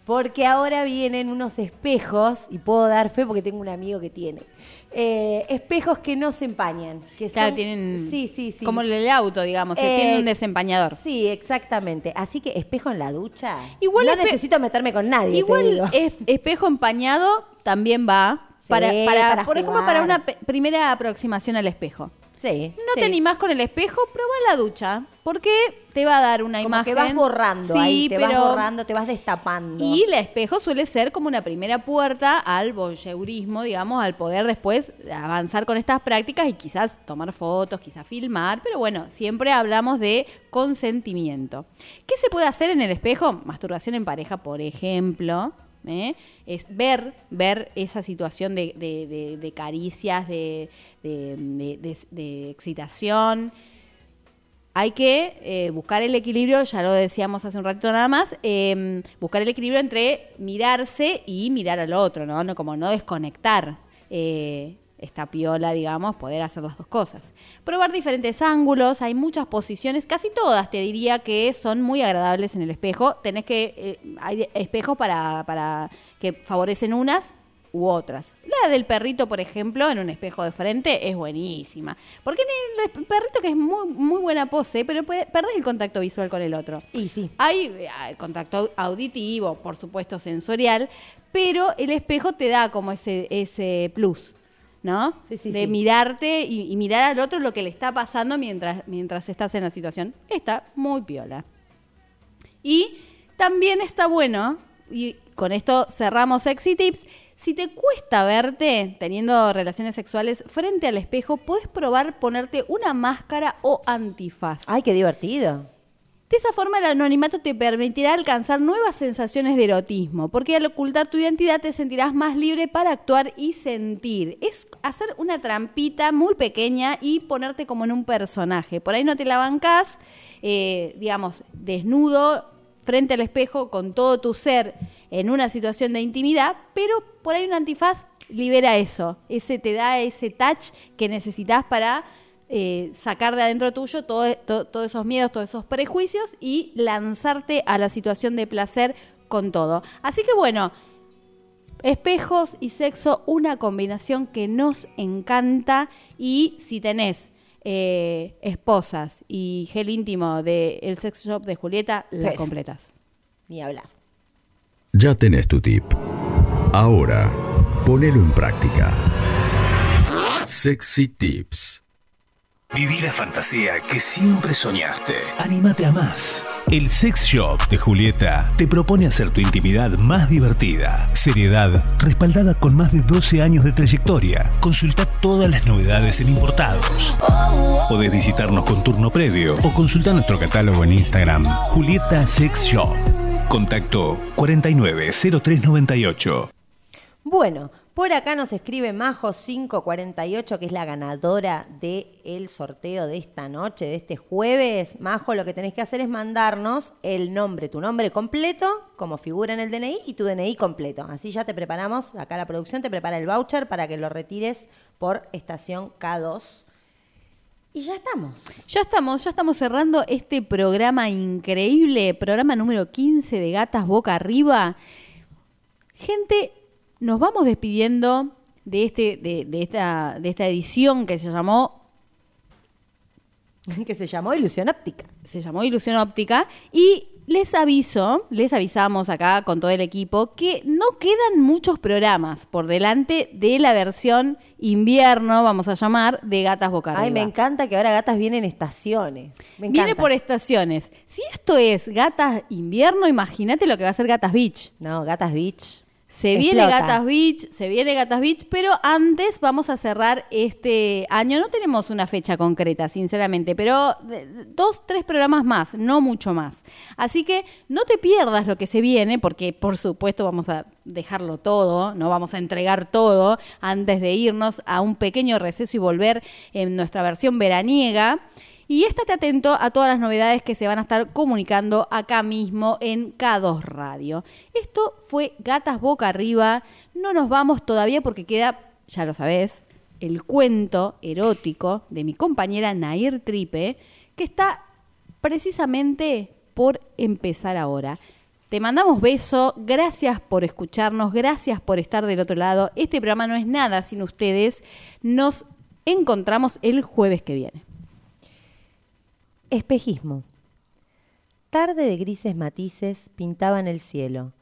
Porque ahora vienen unos espejos, y puedo dar fe porque tengo un amigo que tiene. Eh, espejos que no se empañan. Que claro, son- tienen Sí, sí, sí. como el del auto, digamos, se Eh, tiene un desempañador. Sí, exactamente. Así que espejo en la ducha. Igual no necesito meterme con nadie. Igual es- espejo empañado también va Sí, para, para, para por ejemplo, para una primera aproximación al espejo. Sí. No sí. te animás con el espejo, probá la ducha, porque te va a dar una Como imagen. que vas borrando sí, ahí, te pero vas borrando, te vas destapando. Y el espejo suele ser como una primera puerta al voyeurismo, digamos, al poder después avanzar con estas prácticas y quizás tomar fotos, quizás filmar, pero bueno, siempre hablamos de consentimiento. ¿Qué se puede hacer en el espejo? Masturbación en pareja, por ejemplo. ¿Eh? Es ver, ver esa situación de, de- de- de caricias, de, excitación, hay que eh, buscar el equilibrio, ya lo decíamos hace un ratito nada más, eh, buscar el equilibrio entre mirarse y mirar al otro, ¿no? no como no desconectar eh, esta piola, digamos, poder hacer las dos cosas. Probar diferentes ángulos, hay muchas posiciones, casi todas te diría que son muy agradables en el espejo. Tenés que, eh, hay espejos para, para que favorecen unas u otras. La del perrito, por ejemplo, en un espejo de frente es buenísima. Porque en el perrito que es muy, muy buena pose, pero puede- perdés el contacto visual con el otro. Y sí. Hay eh, contacto auditivo, por supuesto sensorial, pero el espejo te da como ese, ese plus, ¿no? Sí, sí, de sí. mirarte y, y mirar al otro lo que le está pasando mientras, mientras estás en la situación. Está muy piola. Y también está bueno, y con esto cerramos Sexy Tips, si te cuesta verte teniendo relaciones sexuales frente al espejo, puedes probar ponerte una máscara o antifaz. Ay, qué divertido. De esa forma el anonimato te permitirá alcanzar nuevas sensaciones de erotismo, porque al ocultar tu identidad te sentirás más libre para actuar y sentir. Es hacer una trampita muy pequeña y ponerte como en un personaje. Por ahí no te la bancás, eh, digamos, desnudo, frente al espejo, con todo tu ser en una situación de intimidad, pero por ahí un antifaz libera eso, ese te da ese touch que necesitas para eh, sacar de adentro tuyo todo- to- todos esos miedos, todos esos prejuicios y lanzarte a la situación de placer con todo. Así que bueno, espejos y sexo, una combinación que nos encanta y si tenés eh, esposas y gel íntimo del sex shop de Julieta, la Pero- completas. Ni hablar. Ya tenés tu tip. Ahora, ponelo en práctica. Sexy Tips. Viví la fantasía que siempre soñaste. Anímate a más. El Sex Shop de Julieta te propone hacer tu intimidad más divertida. Seriedad respaldada con más de 12 años de trayectoria. Consulta todas las novedades en importados. Podés visitarnos con turno previo o consulta nuestro catálogo en Instagram. Julieta Sex Shop. Contacto 490398. Bueno, por acá nos escribe Majo548, que es la ganadora del sorteo de esta noche, de este jueves. Majo, lo que tenés que hacer es mandarnos el nombre, tu nombre completo, como figura en el DNI, y tu DNI completo. Así ya te preparamos, acá la producción te prepara el voucher para que lo retires por estación K2. Y ya estamos. Ya estamos, ya estamos cerrando este programa increíble, programa número 15 de Gatas Boca Arriba. Gente, nos vamos despidiendo de, este, de, de esta, de esta edición que se llamó, <laughs> que se llamó Ilusión Óptica. se llamó Ilusión Óptica y les aviso, les avisamos acá con todo el equipo que no quedan muchos programas por delante de la versión invierno, vamos a llamar, de Gatas Boca. Ay, me encanta que ahora gatas vienen estaciones. Me encanta. Viene por estaciones. Si esto es Gatas Invierno, imagínate lo que va a ser Gatas Beach. No, Gatas Beach. Se viene. Gatas Beach, se viene Gatas Beach, pero antes vamos a cerrar este año. No tenemos una fecha concreta, sinceramente, pero dos, tres programas más, no mucho más. Así que no te pierdas lo que se viene, porque por supuesto vamos a dejarlo todo, no vamos a entregar todo antes de irnos a un pequeño receso y volver en nuestra versión veraniega. Y estate atento a todas las novedades que se van a estar comunicando acá mismo en K2 Radio. Esto fue Gatas Boca Arriba. No nos vamos todavía porque queda, ya lo sabés, el cuento erótico de mi compañera Nair Tripe, que está precisamente por empezar ahora. Te mandamos beso, gracias por escucharnos, gracias por estar del otro lado. Este programa no es nada sin ustedes. Nos encontramos el jueves que viene. Espejismo. Tarde de grises matices pintaban el cielo.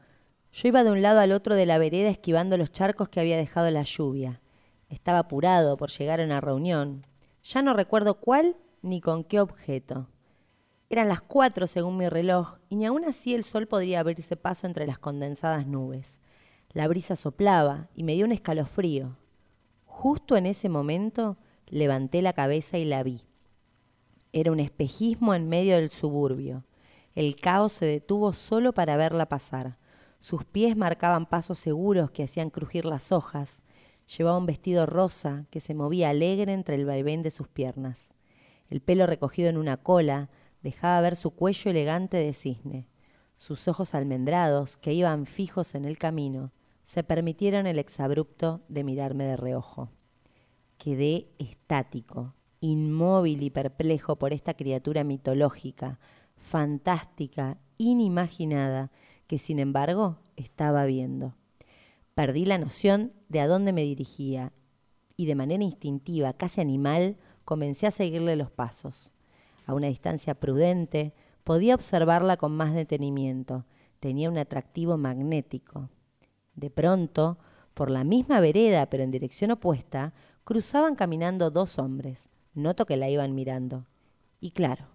Yo iba de un lado al otro de la vereda esquivando los charcos que había dejado la lluvia. Estaba apurado por llegar a una reunión. Ya no recuerdo cuál ni con qué objeto. Eran las cuatro según mi reloj, y ni aun así el sol podría abrirse paso entre las condensadas nubes. La brisa soplaba y me dio un escalofrío. Justo en ese momento levanté la cabeza y la vi. Era un espejismo en medio del suburbio. El caos se detuvo solo para verla pasar. Sus pies marcaban pasos seguros que hacían crujir las hojas. Llevaba un vestido rosa que se movía alegre entre el vaivén de sus piernas. El pelo recogido en una cola dejaba ver su cuello elegante de cisne. Sus ojos almendrados, que iban fijos en el camino, se permitieron el exabrupto de mirarme de reojo. Quedé estático, inmóvil y perplejo por esta criatura mitológica, fantástica, inimaginada, que sin embargo estaba viendo. Perdí la noción de a dónde me dirigía y de manera instintiva, casi animal, comencé a seguirle los pasos. A una distancia prudente, podía observarla con más detenimiento. Tenía un atractivo magnético. De pronto, por la misma vereda, pero en dirección opuesta, cruzaban caminando dos hombres. Noto que la iban mirando. Y claro,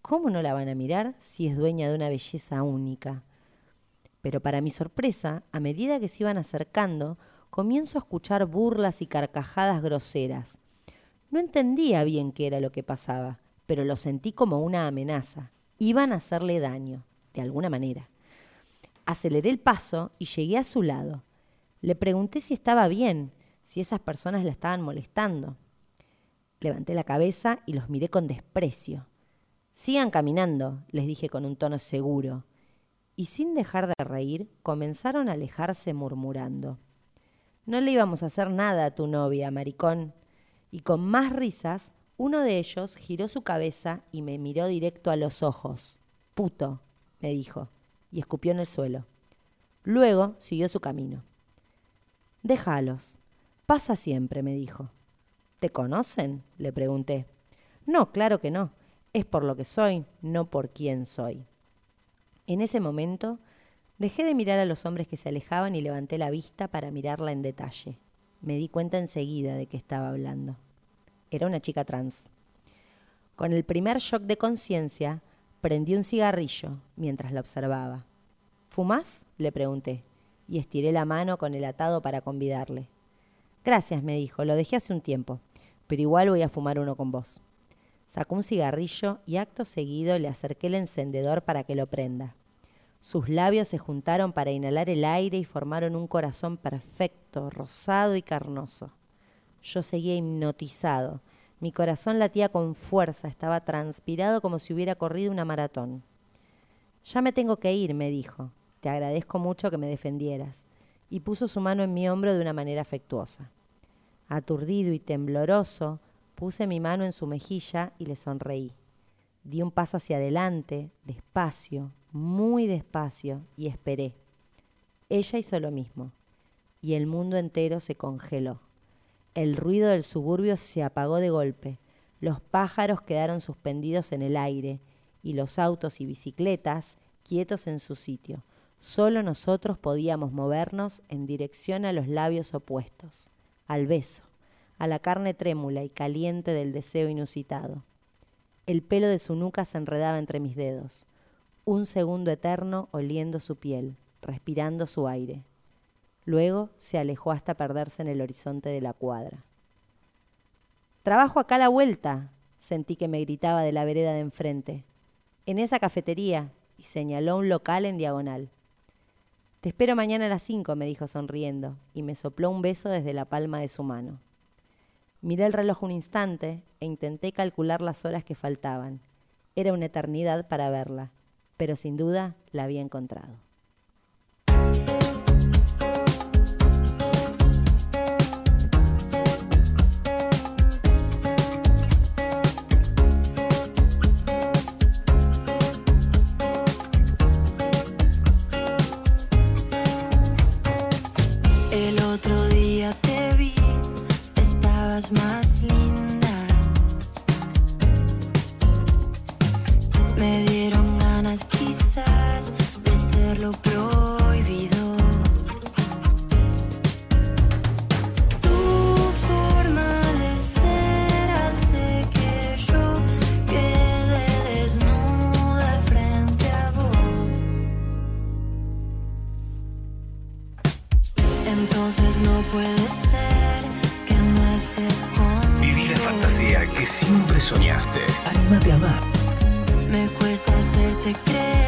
¿cómo no la van a mirar si es dueña de una belleza única? Pero para mi sorpresa, a medida que se iban acercando, comienzo a escuchar burlas y carcajadas groseras. No entendía bien qué era lo que pasaba, pero lo sentí como una amenaza. Iban a hacerle daño, de alguna manera. Aceleré el paso y llegué a su lado. Le pregunté si estaba bien, si esas personas la estaban molestando. Levanté la cabeza y los miré con desprecio. Sigan caminando, les dije con un tono seguro. Y sin dejar de reír, comenzaron a alejarse murmurando. No le íbamos a hacer nada a tu novia, maricón. Y con más risas, uno de ellos giró su cabeza y me miró directo a los ojos. Puto, me dijo, y escupió en el suelo. Luego siguió su camino. Déjalos. Pasa siempre, me dijo. ¿Te conocen? le pregunté. No, claro que no. Es por lo que soy, no por quién soy. En ese momento dejé de mirar a los hombres que se alejaban y levanté la vista para mirarla en detalle. Me di cuenta enseguida de que estaba hablando. Era una chica trans. Con el primer shock de conciencia, prendí un cigarrillo mientras la observaba. ¿Fumás? le pregunté, y estiré la mano con el atado para convidarle. Gracias, me dijo, lo dejé hace un tiempo, pero igual voy a fumar uno con vos. Sacó un cigarrillo y acto seguido le acerqué el encendedor para que lo prenda. Sus labios se juntaron para inhalar el aire y formaron un corazón perfecto, rosado y carnoso. Yo seguía hipnotizado. Mi corazón latía con fuerza, estaba transpirado como si hubiera corrido una maratón. Ya me tengo que ir, me dijo. Te agradezco mucho que me defendieras. Y puso su mano en mi hombro de una manera afectuosa. Aturdido y tembloroso, Puse mi mano en su mejilla y le sonreí. Di un paso hacia adelante, despacio, muy despacio, y esperé. Ella hizo lo mismo, y el mundo entero se congeló. El ruido del suburbio se apagó de golpe, los pájaros quedaron suspendidos en el aire, y los autos y bicicletas quietos en su sitio. Solo nosotros podíamos movernos en dirección a los labios opuestos, al beso a la carne trémula y caliente del deseo inusitado. El pelo de su nuca se enredaba entre mis dedos. Un segundo eterno oliendo su piel, respirando su aire. Luego se alejó hasta perderse en el horizonte de la cuadra. Trabajo acá a la vuelta, sentí que me gritaba de la vereda de enfrente. En esa cafetería, y señaló un local en diagonal. Te espero mañana a las cinco, me dijo sonriendo, y me sopló un beso desde la palma de su mano. Miré el reloj un instante e intenté calcular las horas que faltaban. Era una eternidad para verla, pero sin duda la había encontrado. Que siempre soñaste. Anímate a amar. Me cuesta hacerte creer